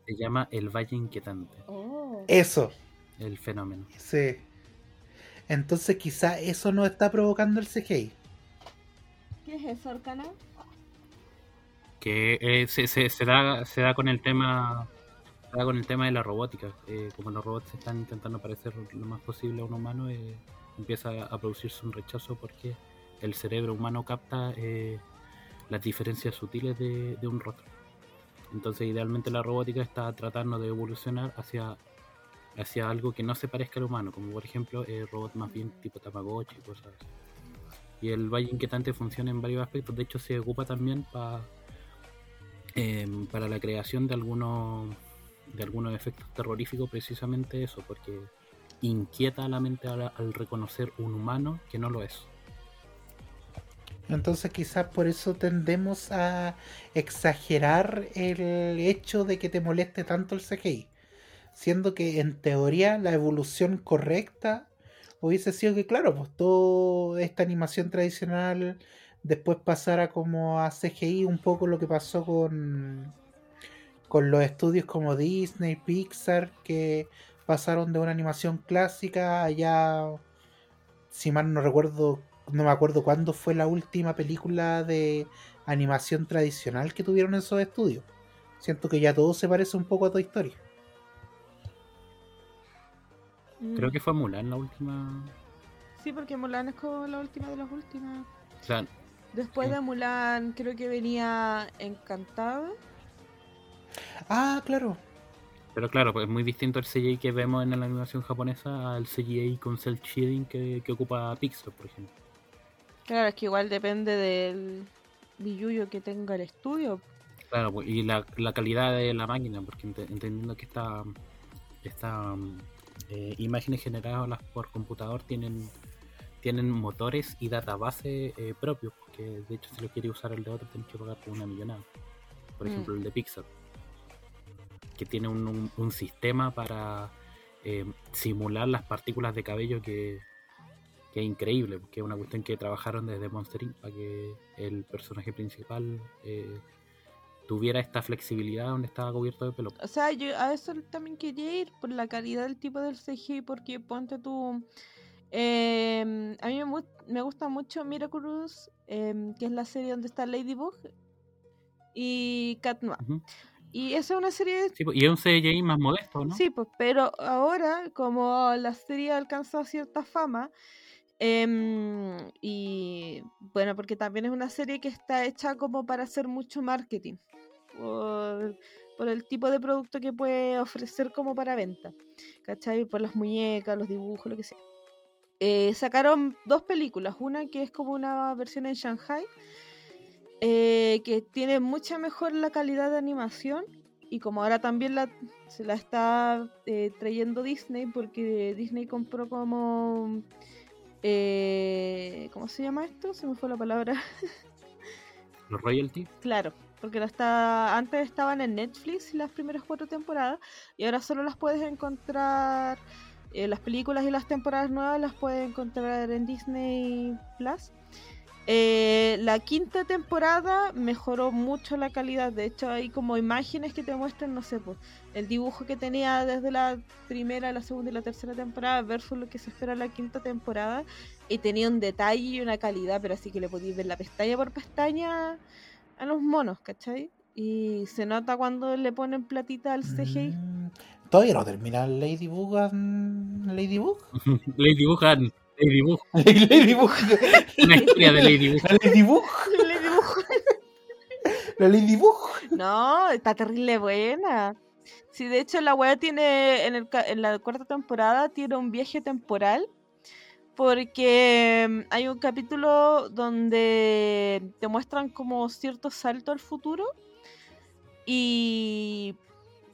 Se llama el Valle Inquietante,
Oh.
Eso.
el fenómeno.
Sí. Entonces quizá eso no está provocando el CGI.
¿Qué es eso, Arcana?
Que eh, se, se, se da, se da con el tema con el tema de la robótica. Eh, como los robots están intentando parecer lo más posible a un humano, eh, empieza a producirse un rechazo porque el cerebro humano capta eh, las diferencias sutiles de, un rostro. Entonces, idealmente la robótica está tratando de evolucionar hacia, hacia algo que no se parezca al humano, como por ejemplo eh, robots más bien tipo Tamagotchi y cosas así. Y el Valle Inquietante funciona en varios aspectos, de hecho se ocupa también pa- em, para la creación de algunos de algunos efectos terroríficos, precisamente eso, porque inquieta a la mente al, al reconocer un humano que no lo es.
Entonces quizás por eso tendemos a exagerar el hecho de que te moleste tanto el CGI. Siendo que en teoría la evolución correcta hubiese sido que, claro, pues toda esta animación tradicional después pasara como a CGI, un poco lo que pasó con, con los estudios como Disney, Pixar, que pasaron de una animación clásica allá, si mal no recuerdo, no me acuerdo cuándo fue la última película de animación tradicional que tuvieron esos estudios. Siento que ya todo se parece un poco a Toy Story.
Creo que fue Mulan la última.
Mm, Sí, porque Mulan es como la última de las últimas.
O sea,
Después
Sí.
de Mulan, creo que venía Encantado.
Ah, claro.
pero claro, pues es muy distinto el CGI que vemos en la animación japonesa al CGI con cel shading que, que ocupa Pixar, por ejemplo.
Claro, es que igual depende del billuyo que tenga el estudio.
Claro, pues, y la, la calidad de la máquina, porque ent- entendiendo que esta, esta eh, imágenes generadas por computador tienen tienen motores y database eh, propios, porque de hecho si lo quiere usar el de otro tiene que pagar por una millonada. Por
Mm.
ejemplo, el de Pixar, que tiene un, un- un sistema para eh, simular las partículas de cabello que, que es increíble, porque es una cuestión que trabajaron desde Monster Inc. para que el personaje principal eh, tuviera esta flexibilidad donde estaba cubierto de pelo.
O sea, yo a eso también quería ir por la calidad del tipo del CGI, porque ponte tú. em, a mí me, gusta mucho Miraculous, em, que es la serie donde está Ladybug y Cat Noir. Y esa es una serie
Sí, pues, y es un CGI más modesto, ¿no?
Sí, pues, pero ahora, como la serie alcanzó cierta fama, em, y bueno, porque también es una serie que está hecha como para hacer mucho marketing, por, por el tipo de producto que puede ofrecer como para venta, ¿cachai? Por las muñecas, los dibujos, lo que sea. Eh, sacaron dos películas, una que es como una versión en Shanghai, eh, que tiene mucha mejor la calidad de animación y como ahora también la, se la está eh, trayendo Disney porque Disney compró como eh, ¿cómo se llama esto? Se me fue la palabra. [laughs]
Los royalties.
Claro, porque la está, antes estaban en Netflix las primeras cuatro temporadas y ahora solo las puedes encontrar, eh, las películas y las temporadas nuevas las puedes encontrar en Disney Plus. Eh, la quinta temporada mejoró mucho la calidad, de hecho hay como imágenes que te muestran, no sé, pues, el dibujo que tenía desde la primera, la segunda y la tercera temporada versus lo que se espera en la quinta temporada y tenía un detalle y una calidad, pero así que le podéis ver la pestaña por pestaña a los monos, ¿cachai? Y se nota cuando le ponen platita al CGI.
Mm, Todavía no termina Ladybug. and- Ladybug.
Ladybug, [laughs] and- Ladybug. [laughs]
Ladybug.
Una historia de Ladybug.
La Ladybug. La Ladybug.
No, está terrible buena. Sí, de hecho la weá tiene, en, el, ca- en la cuarta temporada, tiene un viaje temporal. Porque mm, hay un capítulo donde te muestran como cierto salto al futuro. Y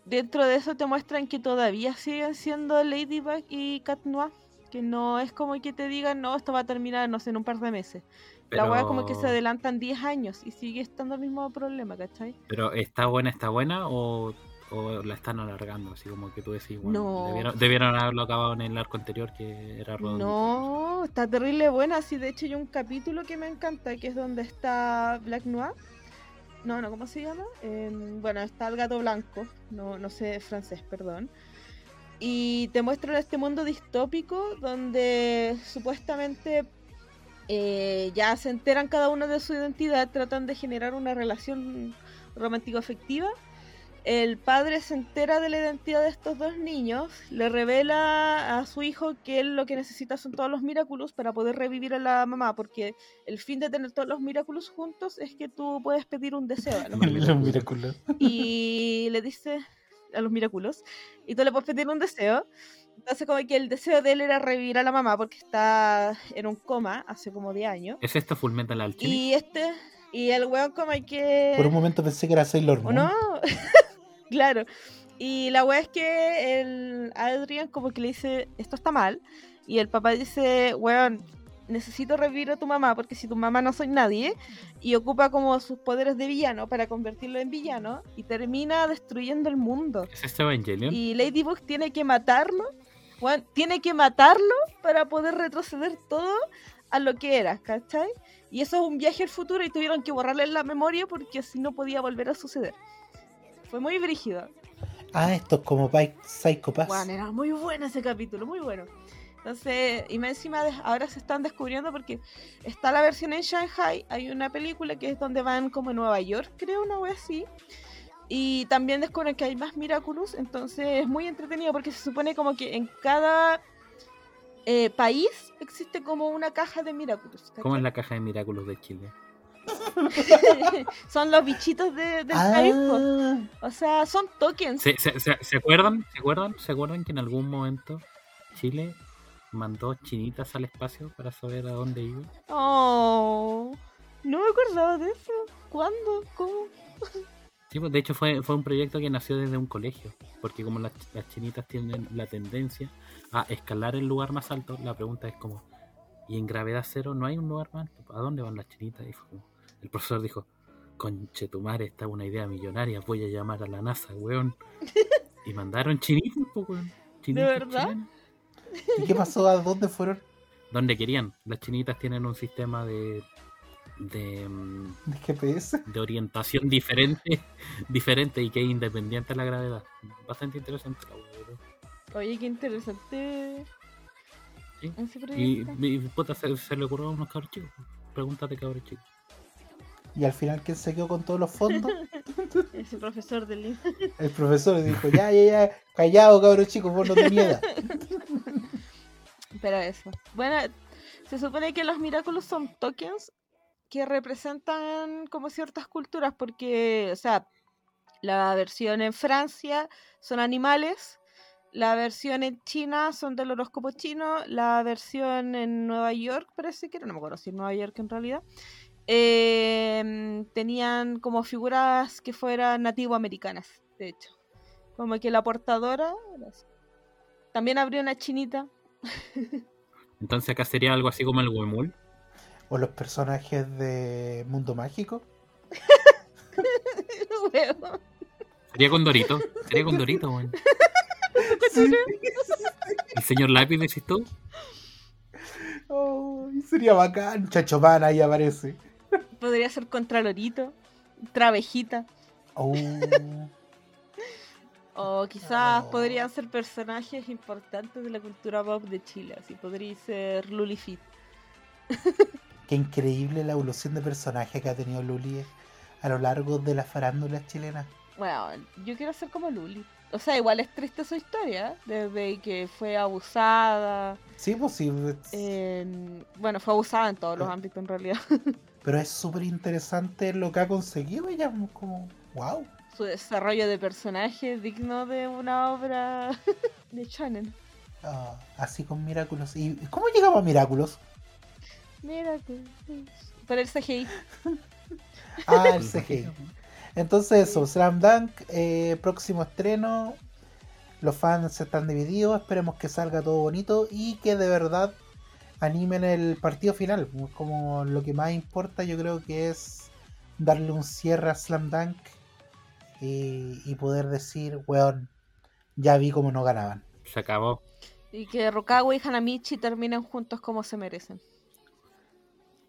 dentro de eso te muestran que todavía siguen siendo Ladybug y Cat Noir. Que no es como que te digan, no, esto va a terminar, no sé, en un par de meses. La weá como que se adelantan 10 años y sigue estando el mismo problema, ¿cachai?
Pero ¿está buena, está buena o, o la están alargando? Así como que tú decís, bueno,
No.
debieron, debieron haberlo acabado en el arco anterior que era redondito.
No, está terrible buena. Sí, de hecho hay un capítulo que me encanta, que es donde está Black Noir. No, no, ¿cómo se llama? Em, bueno, está el gato blanco, no, no sé francés, perdón. Y te muestran este mundo distópico donde supuestamente eh, ya se enteran cada uno de su identidad, tratan de generar una relación romántico-afectiva. El padre se entera de la identidad de estos dos niños, le revela a su hijo que él lo que necesita son todos los Miraculous para poder revivir a la mamá, porque el fin de tener todos los Miraculous juntos es que tú puedes pedir un deseo a [laughs] los
Miraculous.
y le dice a los Miraculous, y tú le puedes pedir un deseo. Entonces como que el deseo de él era revivir a la mamá porque está en un coma hace como 10 años.
¿Es esto Full Metal Alchemist?
Y este, y el weón como que...
Por un momento pensé que era Sailor
¿O
Moon.
no? [laughs] claro. Y la wea es que el Adrian como que le dice, esto está mal. Y el papá dice, weón, necesito revivir a tu mamá porque si tu mamá no soy nadie. Y ocupa como sus poderes de villano para convertirlo en villano. Y termina destruyendo el mundo.
¿Es este Evangelion?
Y Ladybug tiene que matarlo. weón, tiene que matarlo para poder retroceder todo a lo que era, ¿cachai? Y eso es un viaje al futuro y tuvieron que borrarle la memoria porque así no podía volver a suceder. Fue muy brígido.
Ah, esto es como Psycho Pass.
Bueno, era muy bueno ese capítulo, muy bueno. Entonces, y más encima de- ahora se están descubriendo porque está la versión en Shanghai, hay una película que es donde van como en Nueva York, creo, una wea así. Y también descubren que hay más Miraculous, entonces es muy entretenido porque se supone como que en cada eh, país existe como una caja de Miraculous.
¿Cómo es la caja de Miraculous de Chile? [laughs]
son los bichitos de, del país.
Ah,
O sea, son tokens.
¿Se, se, se- se acuerdan? ¿Se acuerdan? ¿Se acuerdan que en algún momento Chile mandó chinitas al espacio para saber a dónde iba?
Oh, no me acordaba de eso. ¿Cuándo? ¿Cómo?
Sí, pues de hecho fue, fue un proyecto que nació desde un colegio, porque como las, las chinitas tienen la tendencia a escalar el lugar más alto, la pregunta es como, ¿y en gravedad cero no hay un lugar más alto? ¿A dónde van las chinitas? Y fue como- el profesor dijo, conchetumare, esta es una idea millonaria, voy a llamar a la NASA, weón. [laughs] Y mandaron chinitas, pues, weón. Chinitas
verdad?
chilenas.
¿Y qué pasó? ¿A dónde fueron?
Donde querían. Las chinitas tienen un sistema de... de mm,
¿De GPS?
de orientación diferente, [laughs] diferente y que es independiente de la gravedad. Bastante interesante la.
Oye, qué interesante.
Sí.
ese
Y, y puta, se, se le ocurrió a unos cabros chicos. Pregúntate, cabros chicos.
Y al final, ¿quién se quedó con todos los fondos? [laughs]
Ese profesor del INE.
El profesor dijo, ya, ya, ya, callado, cabros chicos, vos no tenías [laughs] edad.
Pero eso. Bueno, se supone que los Miraculous son tokens que representan como ciertas culturas, porque, o sea, la versión en Francia son animales, la versión en China son del horóscopo chino, la versión en Nueva York parece que era, no me acuerdo si en Nueva York en realidad, eh, tenían como figuras que fueran nativoamericanas, de hecho. Como que la portadora también abrió una chinita. [laughs]
Entonces acá sería algo así como el Wemul.
O los personajes de Mundo Mágico. [laughs]
Sería con Dorito. Sería con Dorito, weón.
Sí.
El señor Lápiz, decís tú.
Oh, sería bacán. Chacho Man ahí aparece.
Podría ser Contralorito, Travejita.
Oh,
O quizás
Oh.
podrían ser personajes importantes de la cultura pop de Chile. Así podría ser Lulifit.
qué increíble la evolución de personaje que ha tenido Luli a lo largo de las farándulas chilenas.
Bueno, yo quiero ser como Luli. O sea, igual es triste su historia. Desde que fue abusada.
Sí, pues sí.
en- Bueno, fue abusada en todos los ámbitos en realidad.
Pero es súper interesante lo que ha conseguido ella. Como, wow.
Su desarrollo de personaje digno de una obra [laughs] de Shonen.
Ah, así con Miraculous. ¿Y cómo llegamos a Miraculous?
Mira que. Por el CGI. [laughs]
Ah, el CGI. Entonces eso, Slam Dunk, eh, próximo estreno. Los fans están divididos, esperemos que salga todo bonito y que de verdad animen el partido final. Como lo que más importa yo creo que es darle un cierre a Slam Dunk y, y poder decir, weón, ya vi cómo no ganaban.
Se acabó.
Y que Rokawa y Hanamichi terminen juntos como se merecen.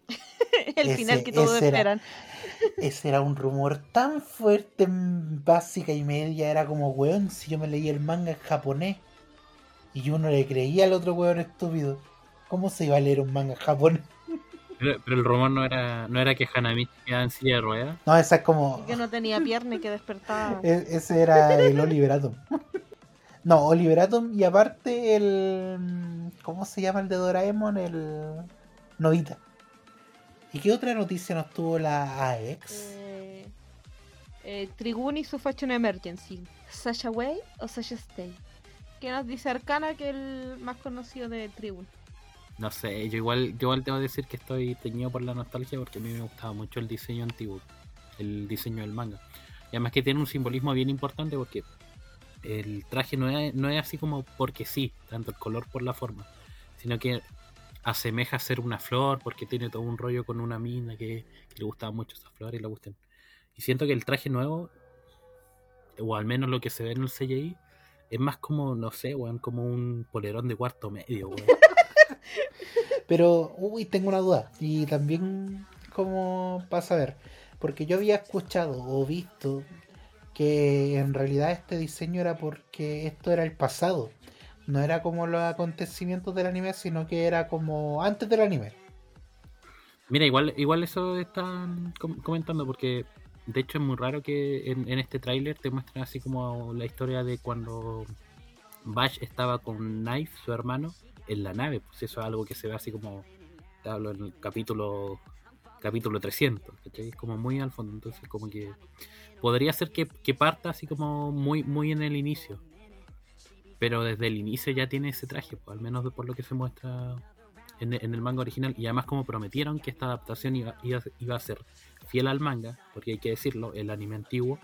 [laughs] el
Ese-
final que todos
ese era-
esperan.
Ese era un rumor tan fuerte en básica y media, era como, weón, si yo me leí el manga en japonés y yo no le creía al otro weón estúpido, ¿cómo se iba a leer un manga en japonés?
Pero, pero el rumor no era, no era que Hanamichi quedaba en silla de ruedas.
No, esa es como...
Y que no tenía pierna y que despertaba. [laughs]
e- ese era el Oliver Atom. No, Oliver Atom y aparte el... ¿Cómo se llama el de Doraemon? El... Novita. ¿Y qué otra noticia nos tuvo la AX?
Eh, eh, Trigun y su Fashion Emergency. ¿Sasha Way o Sasha Stay? ¿Qué nos dice Arcana que el más conocido de Trigun?
No sé, yo igual, yo igual que decir que estoy teñido por la nostalgia porque a mí me gustaba mucho el diseño antiguo, el diseño del manga. Y además que tiene un simbolismo bien importante porque el traje no es, no es así como porque sí, tanto el color por la forma, sino que asemeja ser una flor porque tiene todo un rollo con una mina que, que le gustaba mucho esa flor y la gustan. Y siento que el traje nuevo, o al menos lo que se ve en el CGI, es más como, no sé, weón, como un polerón de cuarto medio, weón.
Pero, uy, tengo una duda. Y también, como pasa a ver, porque yo había escuchado o visto que en realidad este diseño era porque esto era el pasado. No era como los acontecimientos del anime, sino que era como antes del anime.
Mira, igual, igual eso están com- comentando porque de hecho es muy raro que en, en este tráiler te muestren así como la historia de cuando Bash estaba con Knife, su hermano, en la nave. Pues eso es algo que se ve así como, hablo en el capítulo capítulo 300, ¿cachai? Es como muy al fondo, entonces como que podría ser que, que parta así como muy, muy en el inicio. Pero desde el inicio ya tiene ese traje, pues, al menos por lo que se muestra en, en el manga original y además como prometieron que esta adaptación iba, iba, iba a ser fiel al manga, porque hay que decirlo, el anime antiguo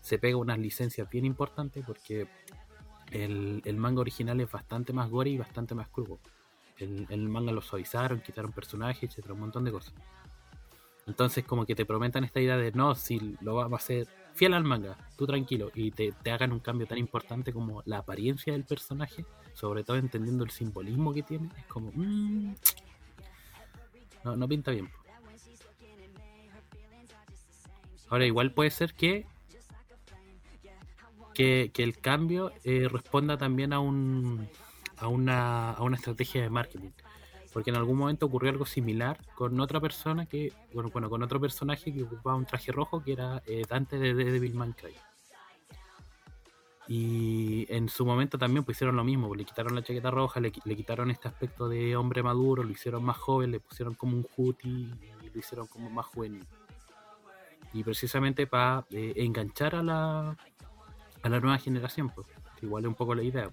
se pega unas licencias bien importantes porque el, el manga original es bastante más gore y bastante más crudo. El, el manga lo suavizaron, quitaron personajes, etcétera, un montón de cosas. Entonces como que te prometan esta idea de no, si lo vamos a hacer fiel al manga, tú tranquilo, y te, te hagan un cambio tan importante como la apariencia del personaje, sobre todo entendiendo el simbolismo que tiene, es como... mm, no, no pinta bien. Ahora igual puede ser que que, el cambio eh, responda también a un a una, a una estrategia de marketing. Porque en algún momento ocurrió algo similar con otra persona que, bueno, bueno con otro personaje que ocupaba un traje rojo que era eh, Dante de, de Devilman Cry. Y en su momento también pues, hicieron lo mismo, pues, le quitaron la chaqueta roja, le, le quitaron este aspecto de hombre maduro, lo hicieron más joven, le pusieron como un hoodie y lo hicieron como más juvenil. Y precisamente para enganchar a la, a la nueva generación, pues. Igual es un poco la idea,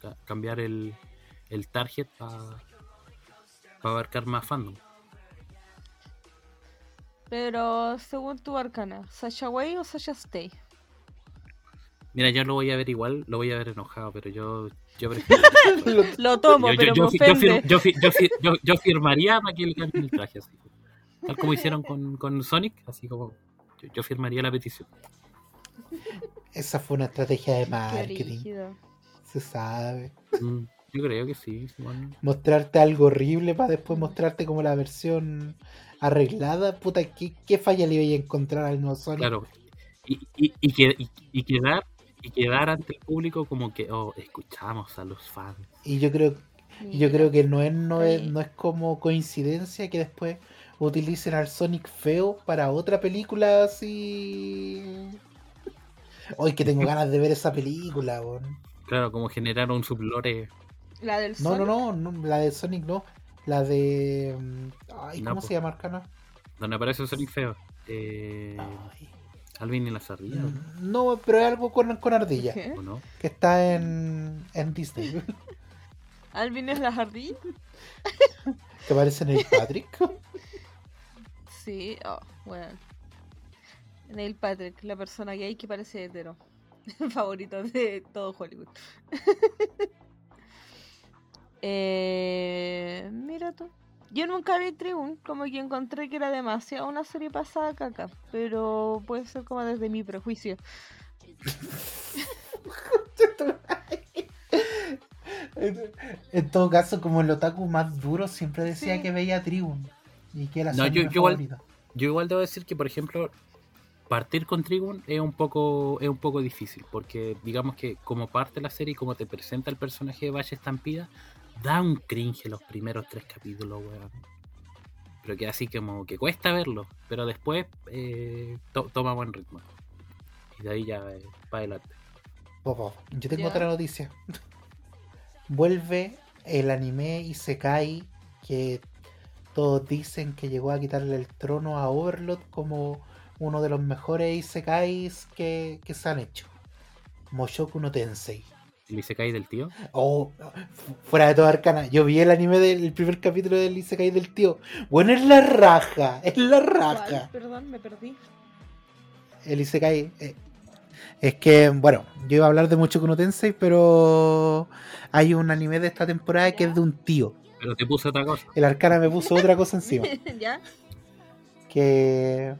ca- cambiar el, el target para abarcar más fandom.
Pero según tu Arcana, ¿Sasha Way o Sasha Stay?
Mira, yo lo voy a ver igual, lo voy a ver enojado, pero yo, yo prefiero. [laughs]
Lo tomo,
yo,
pero
yo
me ofende.
yo yo fi- yo- yo firmaría para que le cambien el traje así. Tal como hicieron con, con Sonic, así como yo firmaría la petición.
Esa fue una estrategia de marketing. Se sabe.
Mm, yo creo que sí. bueno.
Mostrarte algo horrible para después mostrarte como la versión arreglada. Puta, ¿qué, qué falla le voy a encontrar al nuevo Sonic?
Claro. Y, y, y, que- y- y quedar, y quedar ante el público como que, oh, escuchamos a los fans.
Y yo creo, y yo creo que no es, no, es, no es como coincidencia que después utilicen al Sonic feo para otra película así. Hoy que tengo ganas de ver esa película, weón.
Claro, como generar un sublore.
La del
No, no,
Sonic.
no, no, la de Sonic no. La de. mm, Ay, ¿cómo se llama Arcana?
Donde aparece Sonic feo. Eh,
Ay.
Alvin y la ardillas, ¿o ¿no?
No, pero es algo con, con ardilla.
¿Qué?
¿O no?
Que está en, en Disney.
Alvin es la jardín.
que [laughs] aparece en el Patrick.
Sí, oh, bueno. Neil Patrick, la persona gay que parece hetero. [laughs] Favorito de todo Hollywood. [laughs] eh, mira tú. Yo nunca vi Tribune, como que encontré que era demasiado una serie pasada caca, pero puede ser como desde mi prejuicio. [laughs]
en todo caso, como el otaku más duro, siempre decía
Sí.
que veía Tribune. Y que era su
No, yo- yo igual-. Yo igual debo decir que, por ejemplo, partir con Trigun es un poco es un poco difícil, porque digamos que como parte de la serie y como te presenta el personaje de Valle Estampida, da un cringe los primeros tres capítulos, weón. Pero que así como que cuesta verlo, pero después eh, to- toma buen ritmo. Y de ahí ya eh, para adelante.
Popo, yo tengo otra noticia. Vuelve el anime Isekai que todos dicen que llegó a quitarle el trono a Overlord como uno de los mejores Isekais que, que se han hecho. Moshoku no Tensei.
¿El Isekai del tío?
Oh, fu- fuera de toda arcana. Yo vi el anime del el primer capítulo del Isekai del tío. Bueno, es la raja. Es la raja.
¿Cuál? Perdón, me perdí.
El Isekai. eh, es que, bueno, yo iba a hablar de mucho no Tensei, pero hay un anime de esta temporada que es de un tío.
Pero te puse otra cosa.
El Arcana me puso otra cosa encima. [laughs]
¿Ya?
Que.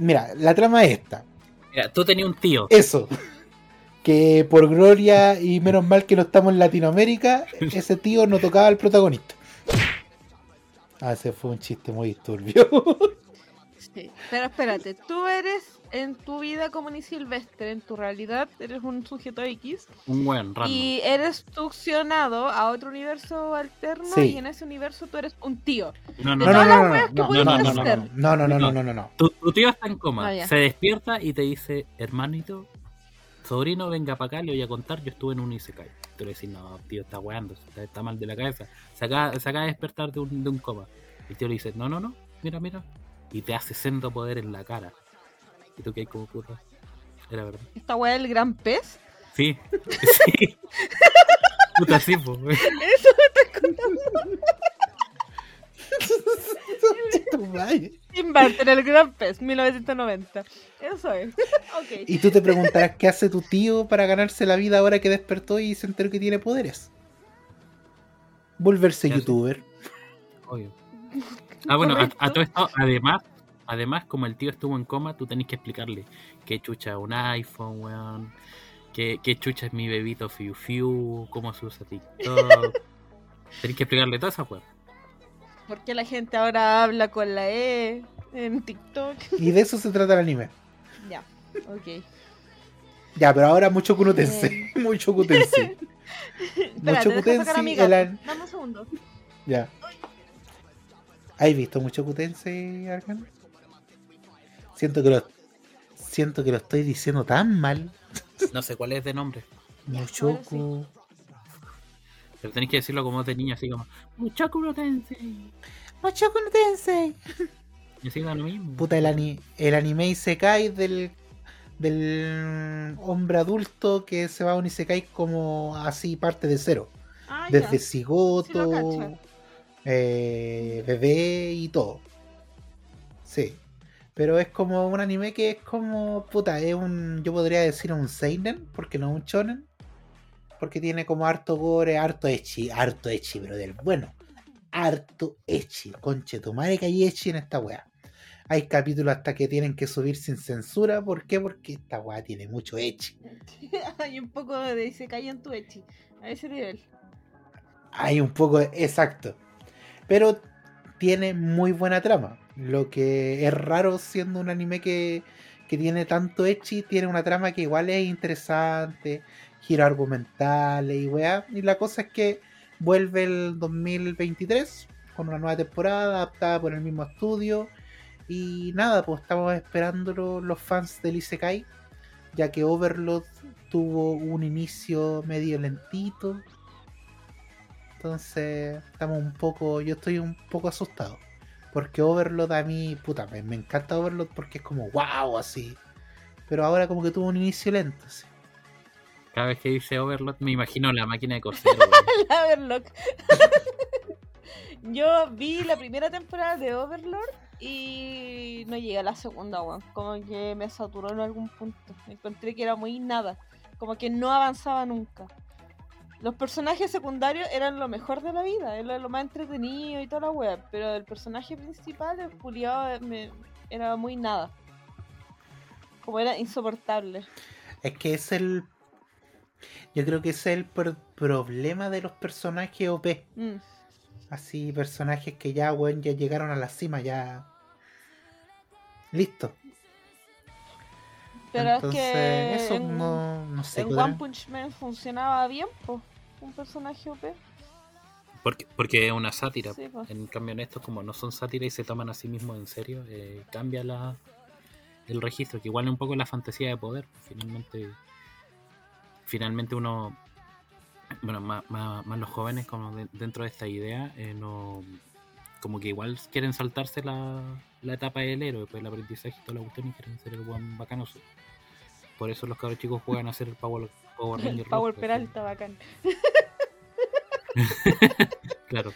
Mira, la trama es esta.
Mira, tú tenías un tío.
Eso. [laughs] Que por gloria y menos mal que no estamos en Latinoamérica, [laughs] ese tío no tocaba al protagonista. Ah, ese fue un chiste muy turbio. [laughs]
Sí. Pero espérate, tú eres en tu vida como ni silvestre, en tu realidad eres un sujeto X
Un buen random.
y eres succionado a otro universo alterno
Sí.
y en ese universo tú eres un tío.
No, no,
No, no, no, no, no, no, no, no, no,
hacer.
no, no, no, no, no, no, no.
Tu, tu tío está en coma,
Ah,
se despierta y te dice, hermanito, sobrino, venga para acá, le voy a contar, yo estuve en un Isekai. Tú le decís, no, tío, está weando, está, está mal de la cabeza. Se acaba, se acaba de despertar de un, de un coma. El tío le dice, no, no, no, mira, mira. Y te hace sendo poder en la cara. Y tú que hay como puta. Era verdad.
Esta weá del gran pez.
Sí, [laughs] sí. Puta, sí, po. [laughs]
Eso me estás contando. [laughs] Burton, el gran pez, 1990. Eso es.
Y tú te preguntarás qué hace tu tío para ganarse la vida ahora que despertó y se enteró que tiene poderes. Volverse youtuber.
Obvio. Ah, bueno, a, todo esto, además, además, como el tío estuvo en coma, tú tenés que explicarle qué chucha es un iPhone, weón. Qué, qué chucha es mi bebito Fiu Fiu, cómo se usa TikTok. [laughs] tenés que explicarle todas esas weón.
¿Por qué la gente ahora habla con la E en TikTok?
Y de eso se trata el anime.
Ya, ok.
Ya, pero ahora mucho Kunotense. [laughs] mucho. [laughs]
Espérate,
Mucho an-
Dame un segundo.
Ya. ¿Has visto mucho Kutense, Arkan? Siento que lo siento que lo estoy diciendo tan mal. [laughs]
No sé cuál es de nombre,
Ya,
Mushoku.
pero tenés que decirlo como de niño, así como, Muchaku no Tensei.
Mushoku no Tensei.
Y así lo mismo.
Puta, el, ani- el anime Isekai del, del hombre adulto que se va a un Isekai como así parte de cero.
Ah.
Desde cigoto. Eh, bebé y todo. Sí. Pero es como un anime que es como, puta, es un, yo podría decir un seinen, porque no un shonen. Porque tiene como harto gore, harto echi, harto echi, pero del bueno. harto echi. Conche tu madre que hay echi en esta weá. Hay capítulos hasta que tienen que subir sin censura. ¿Por qué? Porque esta weá tiene mucho echi. [laughs]
Hay un poco de se cae en tu echi. A ese nivel.
Hay un poco, de- exacto. Pero tiene muy buena trama. Lo que es raro siendo un anime que, que tiene tanto echi, tiene una trama que igual es interesante, giros argumentales y weá. Y la cosa es que vuelve el 2023 con una nueva temporada adaptada por el mismo estudio. Y nada, pues estamos esperando los fans del Isekai, ya que Overlord tuvo un inicio medio lentito. Entonces, estamos un poco. Yo estoy un poco asustado. Porque Overlord a mí, puta, me, me encanta Overlord porque es como wow, así. Pero ahora como que tuvo un inicio lento, así.
Cada vez que dice Overlord me imagino la máquina de coser. [laughs]
La Overlock. [laughs] Yo vi la primera temporada de Overlord y no llegué a la segunda, weón. Como que me saturó en algún punto. Encontré que era muy nada. Como que no avanzaba nunca. Los personajes secundarios eran lo mejor de la vida, era lo más entretenido y toda la web, pero el personaje principal, el culiado, me- era muy nada. Como era insoportable.
Es que es el. Yo creo que es el pr- problema de los personajes OP.
Mm.
Así, personajes que ya, weón, ya llegaron a la cima, ya. Listo.
Pero
Entonces,
es que
eso
en-
no, no sé.
en One Punch Man funcionaba bien, pues. Un personaje OP.
Porque, porque es una sátira.
Sí, pues.
En cambio, en estos, como no son sátiras y se toman a sí mismos en serio, eh, cambia la, el registro, que igual es un poco la fantasía de poder. Finalmente, finalmente uno, bueno, más, más, más los jóvenes como de- dentro de esta idea, eh, no, como que igual quieren saltarse la, la etapa del héroe, pues el aprendizaje y toda la cuestión y quieren ser el buen bacanoso. Por eso los cabros chicos juegan a ser el Power, Power [laughs] Ranger.
Power
rojo,
Peralta, bacán. [laughs]
Claro,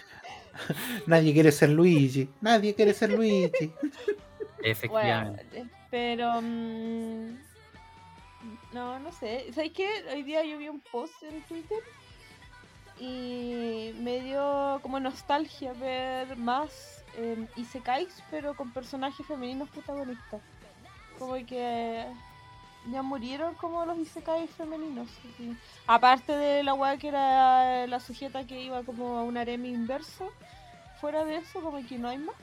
[laughs]
Nadie quiere ser Luigi. Nadie quiere ser Luigi.
efectivamente.
Bueno, pero. mm, no, no sé. ¿Sabes qué? Hoy día yo vi un post en Twitter y me dio como nostalgia ver más eh, Isekais, pero con personajes femeninos protagonistas. Como que ya murieron como los Isekais femeninos. así. Aparte de la weá que era la sujeta que iba como a un harem inverso, fuera de eso, como que no hay más.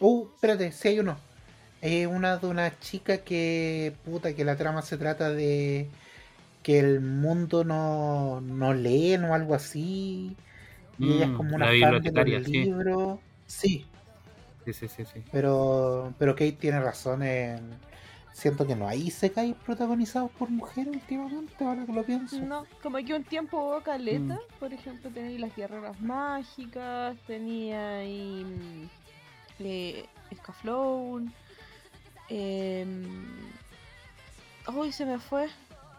Uh, espérate, si hay uno. Es una de una chica que. Puta, que la trama se trata de. Que el mundo no, no leen o algo así. Y ella es
Mm,
como una fan de los
sí.
libros. Sí,
Sí, sí, sí, sí.
pero. Pero Kate tiene razón en. Siento que no hay Isekai protagonizados por mujeres últimamente, ahora que lo pienso.
No, como que un tiempo hubo caleta,
Mm.
por ejemplo, tenía las guerreras mágicas, tenía ahí mm, eh, Scaflown, em, uy, se me fue,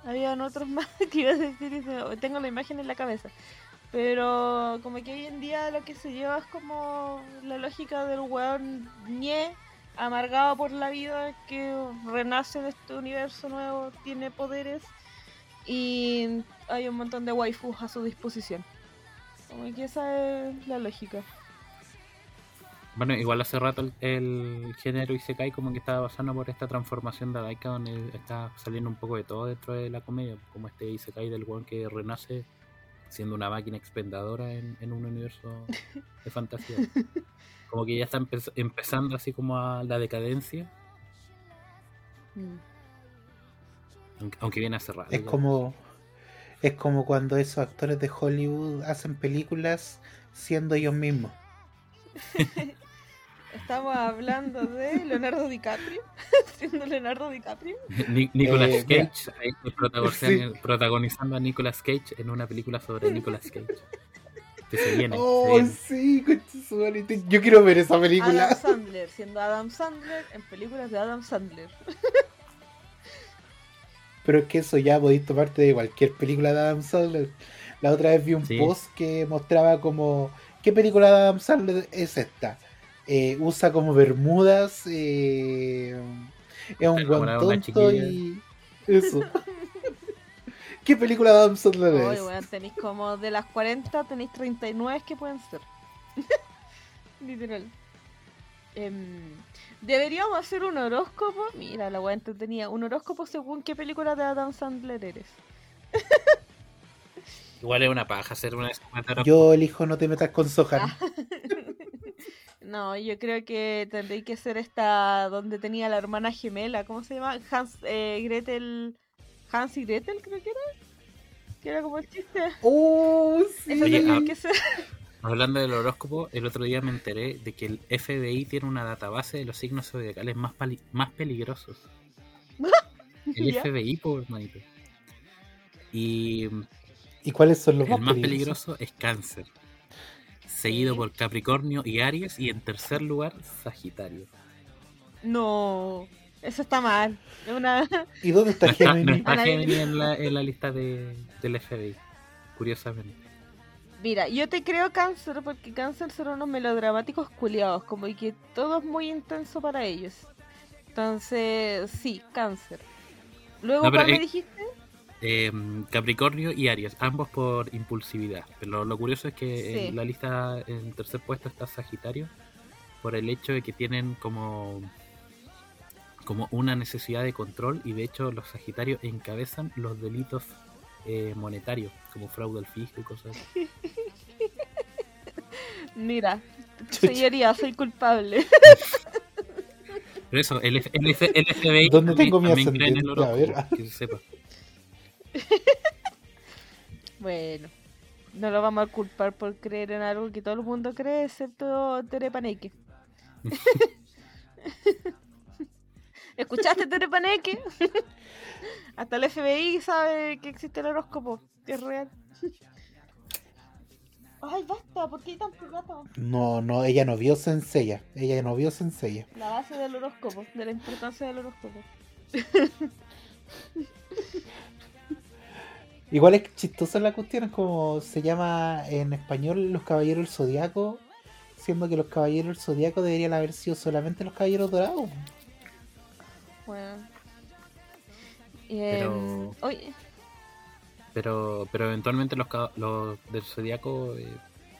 habían otros [laughs] más que iba a decir y se me- tengo la imagen en la cabeza. Pero como que hoy en día lo que se lleva es como la lógica del weón ñe, amargado por la vida, que renace en este universo nuevo, tiene poderes y hay un montón de waifus a su disposición. Como que esa es la lógica.
Bueno, igual hace rato el, el género Isekai como que estaba pasando por esta transformación de Daika donde está saliendo un poco de todo dentro de la comedia, como este Isekai del weón que renace siendo una máquina expendedora en, en un universo [laughs] de fantasía. Como que ya está empe- empezando así como a la decadencia, aunque, aunque viene hace rato.
Es como. Es como cuando esos actores de Hollywood hacen películas siendo ellos mismos. [laughs]
Estamos hablando de Leonardo DiCaprio, [laughs] siendo Leonardo DiCaprio.
Ni- Nicolas
Eh.
Cage ahí protagonizando, protagonizando a Nicolas Cage en una película sobre [laughs] Nicolas Cage. Que se viene. se
Oh,
viene.
sí, Yo quiero ver esa película.
Adam Sandler, siendo Adam Sandler en películas de Adam Sandler. [laughs]
Pero es que eso ya podéis tomarte de cualquier película de Adam Sandler. La otra vez vi un
Sí.
post que mostraba como. ¿Qué película de Adam Sandler es esta? Eh, usa como bermudas. eh, es un
Para enamorar a una
guan tonto
chiquilla.
y. Eso. [laughs] ¿Qué película de Adam Sandler es?
weón, tenéis como de las 40, tenéis 39 que pueden ser. [laughs] Literal. Em, Deberíamos hacer un horóscopo. Mira, la weá tenía un horóscopo según qué película de Adam Sandler eres.
Igual es una paja hacer una.
Yo elijo no te metas con Sohan.
Ah. [laughs] No, yo creo que tendréis que ser esta donde tenía la hermana gemela, ¿cómo se llama? Hans, eh, Gretel, Hans y Gretel creo que era. Que era como el chiste.
¡Oh, sí!
Oye,
tendría
ah,
que ser.
Hablando del horóscopo, el otro día me enteré de que el FBI tiene una database de los signos zodiacales más, más peligrosos. [laughs] El
Ya.
FBI, por manito. Y
¿Y cuáles son los
el más
peligrosos?
peligroso es Cáncer. Seguido por Capricornio y Aries. Y en tercer lugar, Sagitario.
No, eso está mal. Es Una...
¿Y dónde está
No está, no
Gemini?
está Gemini en la, en la lista de, del FBI. Curiosamente.
Mira, yo te creo cáncer porque cáncer son unos melodramáticos culiados, como y que todo es muy intenso para ellos. Entonces, sí, cáncer. Luego,
No,
¿cuál me
eh,
dijiste?
Eh, Capricornio y Aries, ambos por impulsividad. Pero lo curioso es que
Sí.
en la lista, en tercer puesto está Sagitario, por el hecho de que tienen como, como una necesidad de control y de hecho los Sagitarios encabezan los delitos eh, monetarios, como fraude al fisco y cosas así. [laughs]
Mira, señoría, soy culpable.
Pero eso, el, F- el, F- el FBI
¿Dónde
también,
tengo mi
también cree en el
ascendente? A ver.
horóscopo, que se sepa. [laughs]
bueno, no lo vamos a culpar por creer en algo que todo el mundo cree, excepto Terepaneque. [laughs] ¿Escuchaste Terepaneque? [laughs] Hasta el FBI sabe que existe el horóscopo, que es real. Ay, basta, ¿por qué hay tanto gato?
No, no, ella no vio Senseiya. Ella no vio Senseiya.
La base del horóscopo, de la importancia del horóscopo.
Igual es chistosa la cuestión, es como se llama en español los caballeros del zodiaco, siendo que los caballeros del zodiaco deberían haber sido solamente los caballeros dorados.
Bueno.
Pero-
oye,
Pero, pero eventualmente los, los del zodiaco eh,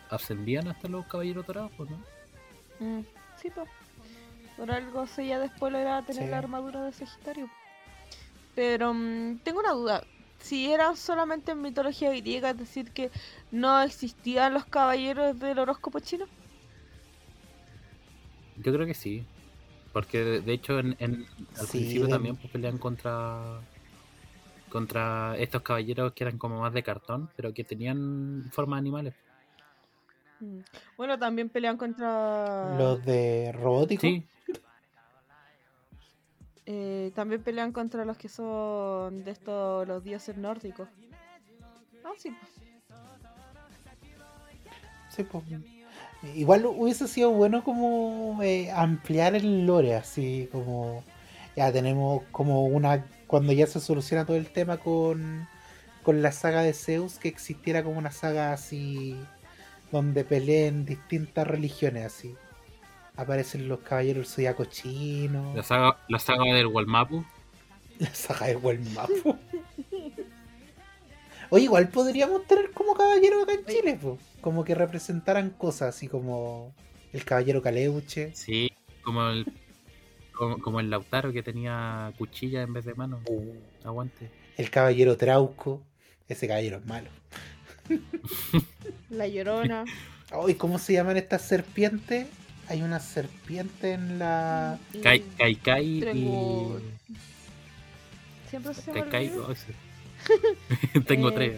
ascendían hasta los caballeros dorados, pues, ¿no?
mm, sí, pues. Por algo se ya después lograba tener
Sí.
la armadura de Sagitario. Pero mm, tengo una duda. Si era solamente en mitología griega, es decir, que no existían los caballeros del horóscopo chino.
Yo creo que sí. Porque de, hecho en, en- al
Sí,
principio
de-
también pues, pelean contra contra estos caballeros que eran como más de cartón, pero que tenían forma de animales.
Mm. Bueno, también pelean contra.
Los de robótico.
Sí,
eh, también pelean contra los que son de estos, los dioses nórdicos. Ah, sí.
Sí, pues. Igual hubiese sido bueno como eh, ampliar el lore, así como ya tenemos como una cuando ya se soluciona todo el tema con, con la saga de Zeus, que existiera como una saga así donde peleen distintas religiones así. Aparecen los caballeros del zodiaco chinos,
la saga, la saga del Walmapu. [laughs]
la saga de Walmapu. Oye, igual podríamos tener como caballeros acá en. Chile, po. como que representaran cosas así como el caballero Caleuche.
Sí, como el como, como el Lautaro que tenía cuchilla en vez de mano.
Uh,
Aguante.
el caballero Trauco. Ese caballero es malo.
La llorona.
Ay, ¿cómo se llaman estas serpientes? Hay una serpiente en la.
Kai Kai, Kai y.
Siempre se
Kai Kai, oh, sí. Tengo
Eh,
tres.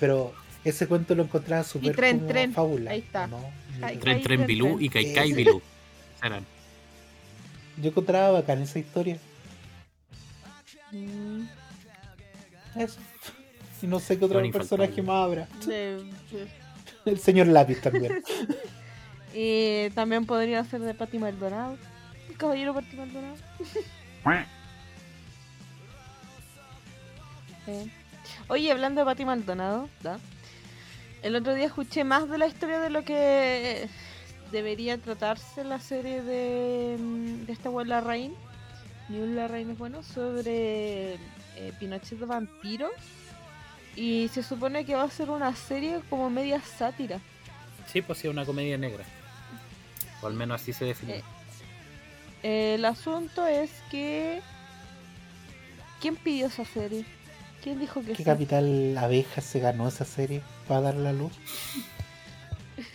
Pero ese cuento lo encontraba súper
Tren,
como
Tren.
fábula.
Ahí está.
¿no?
Kai-
Yo-
Tren
Kai
Tren
Tren
Bilú y Kai Kai. Bilú. Eran.
Yo encontraba bacán esa historia.
Mm,
Eso. Y no sé qué otro
Son
personaje más habrá.
de-
El señor Lápiz también. [laughs]
Y también podría ser de Pati Maldonado. El caballero Pati Maldonado. [laughs] Eh. Oye, hablando de Pati Maldonado, ¿da? el otro día escuché más de la historia de lo que debería tratarse la serie de, mm, de esta buen Larraín. Ni un Larraín es bueno, sobre eh, Pinochet vampiro. Y se supone que va a ser una serie como media sátira.
Sí, pues sí, una comedia negra. O al menos así se define.
Eh, El asunto es que. ¿Quién pidió esa serie? ¿Quién dijo que
¿Qué
sí?
capital abeja se ganó esa serie para dar la luz?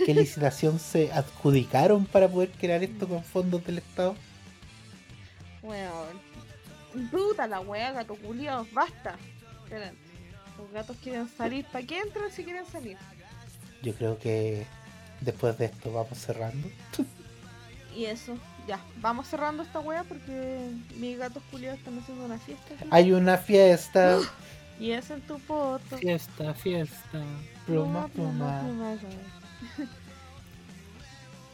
¿Qué licitación se adjudicaron para poder crear esto con fondos del Estado?
Weón. Puta la wea, gato culiao, basta. Esperen. Los gatos quieren salir. ¿Para qué entran si quieren salir?
Yo creo que después de esto vamos cerrando. [laughs]
Y eso, ya. Vamos cerrando esta wea porque mis gatos culiados están haciendo una fiesta. aquí.
Hay una fiesta. [gasps]
Y es en tu poto.
Fiesta, fiesta.
Pluma, pluma.
pluma, ya. [laughs]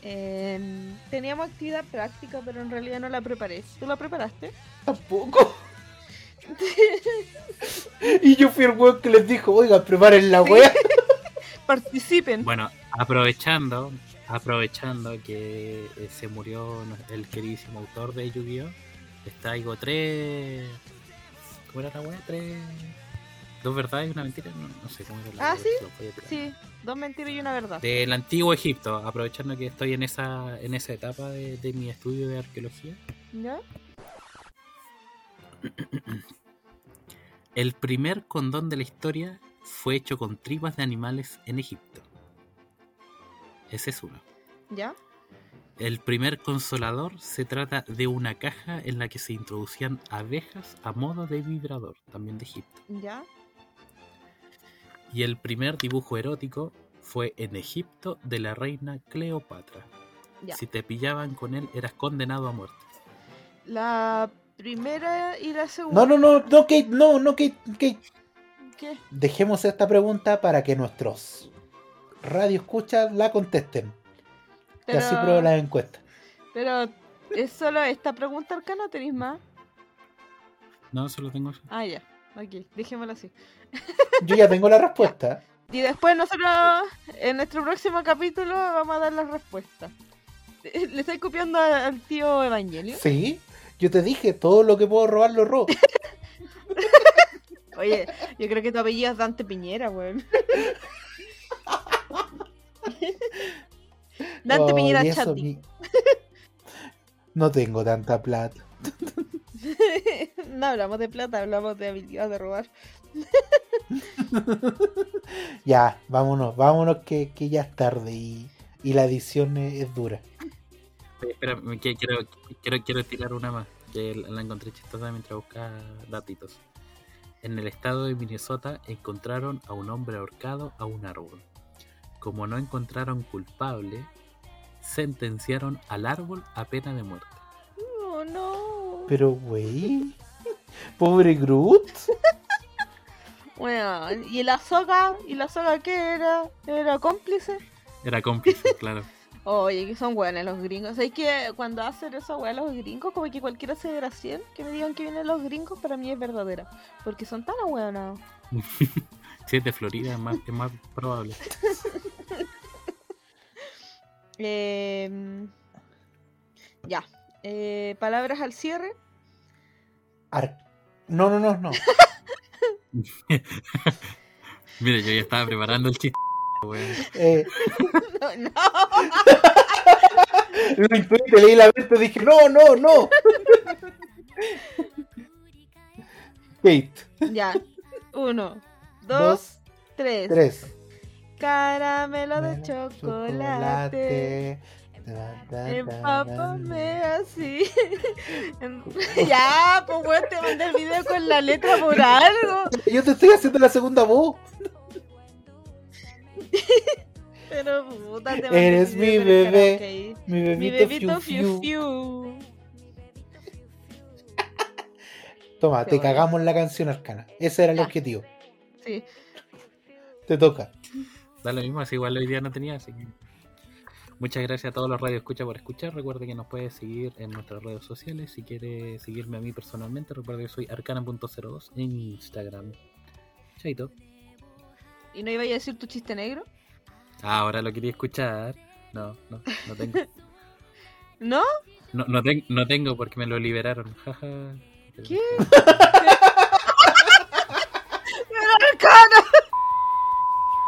Em, teníamos actividad práctica, pero en realidad no la preparé. ¿Tú la preparaste? [laughs]
Tampoco. y yo fui el weón que les dijo, oiga, preparen la wea. [laughs]
Participen.
Bueno, aprovechando, aprovechando que eh, se murió el queridísimo autor de Yu-Gi-Oh! Les traigo tres. ¿Cómo era la wea? Tres. Dos verdades y una mentira. No, no sé cómo era la
Ah,
wea,
¿sí? Sí, dos mentiras y una verdad.
Del antiguo Egipto, aprovechando que estoy en esa, en esa etapa de, de mi estudio de arqueología.
¿Ya?
El primer condón de la historia fue hecho con tripas de animales en Egipto. Ese es uno.
¿Ya?
El primer consolador se trata de una caja en la que se introducían abejas a modo de vibrador, también de Egipto.
¿Ya?
Y el primer dibujo erótico fue en Egipto de la reina Cleopatra.
Ya.
Si te pillaban con él eras condenado a muerte.
La primera y la segunda.
No, no, no, no, Kate, no, no, Kate, Kate.
¿Qué?
Dejemos esta pregunta para que nuestros radio escuchas la contesten. Que
Pero,
así pruebo las encuestas.
pero es solo esta pregunta arcana, ¿o ¿tenéis más?
No, solo tengo eso.
Ah, ya. Ok, dejémoslo así.
Yo ya tengo la [laughs] respuesta.
Y después nosotros, en nuestro próximo capítulo, vamos a dar las respuestas. [laughs] ¿Le estáis copiando al tío Evangelio?
Sí, yo te dije, todo lo que puedo robar lo robo. [laughs]
Oye, yo creo que tu apellido es Dante Piñera, weón. [laughs] Dante
Oh,
Piñera Chati.
mi- [laughs] No tengo tanta plata. [laughs]
no hablamos de plata, hablamos de habilidad de robar.
Ya, vámonos, vámonos que, que ya es tarde y, y la edición es, es dura.
Espera, que- quiero, quiero, quiero tirar una más, que la la encontré chistosa mientras buscaba datitos. En el estado de Minnesota encontraron a un hombre ahorcado a un árbol. Como no encontraron culpable, sentenciaron al árbol a pena de muerte.
Oh, no.
Pero, güey, pobre Groot.
Bueno, ¿y la soga? ¿Y la soga qué era? ¿Era cómplice?
Era cómplice, [laughs] claro.
Oye, que son buenos los gringos. Es que cuando hacen esa weá los gringos, como que cualquier aseveración que me digan que vienen los gringos, para mí es verdadera. Porque son tan ahueonados. [laughs]
Si es de Florida, es más, es más probable. [laughs]
Eh, ya. Eh, palabras al cierre.
Ar- No, no, no, no. [laughs]
Mira, yo ya estaba preparando el chiste.
Eh, [laughs]
No, no. [laughs]
lo intuí, te leí la mente dije, no, no, no. Kate,
Ya. Uno, dos,
dos,
tres.
tres.
Caramelo de chocolate. Empápame así. [laughs] [laughs] ya, pues weón, te mandé el video con la letra por algo. [laughs]
Yo te estoy haciendo la segunda voz.
Pero puta, te mandé
Eres
el
mi
video
bebé,
karaoke ahí.
Mi
Mi
bebito,
bebito
fiu,
fiu
fiu.
fiu.
Toma,
Qué
te
bueno.
cagamos la canción arcana. Ese era el
Ya.
objetivo.
Sí.
Te toca.
Da lo mismo, así igual hoy día no tenía, así que. Muchas gracias a todos los Radio Escucha por escuchar. Recuerde que nos puede seguir en nuestras redes sociales. Si quiere seguirme a mí personalmente, recuerde que soy arcana.02 en Instagram. Chaito.
¿Y no iba a decir tu chiste negro?
Ah, ahora lo quería escuchar. No, no, no tengo. [laughs]
¿No?
No, no, ten- no tengo porque me lo liberaron. Jaja.
¿Qué? [laughs]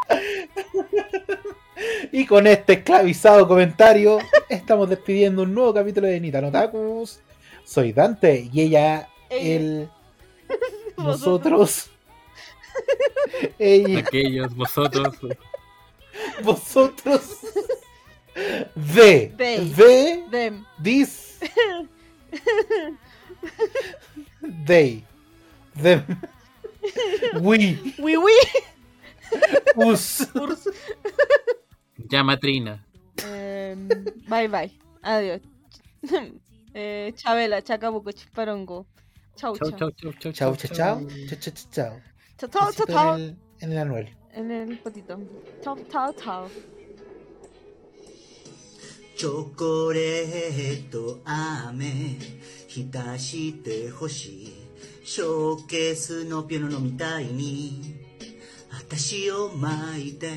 [laughs] [laughs]
Y con este esclavizado comentario, estamos despidiendo un nuevo capítulo de Nita Notakus. Soy Dante y ella, él, [laughs] nosotros, [laughs] ella,
Aquellos, vosotros.
vosotros, de,
They.
de,
Dem.
this, they, them, we,
Oui, oui.
us.
Urs.
Llamatrina.
Em, bye bye. Adiós. Eh, Chabela, Chacabuco, Chisparongo. Chau,
Chau,
chau.
chau, chau,
Chao,
chau,
chao, chao, chao, chao, chao.
Chau, chau, chau,
Besito
chau.
En el, en el anuel.
En el potito. Chau, chau, chau.
チョコレート飴浸してほしいショーケースのピアノのみたいに 私を巻いて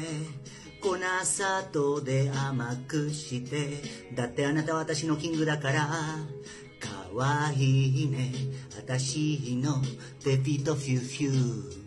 粉砂糖で甘くしてだってあなたは私のキングだからかわいいね。私のペピとフューフュー。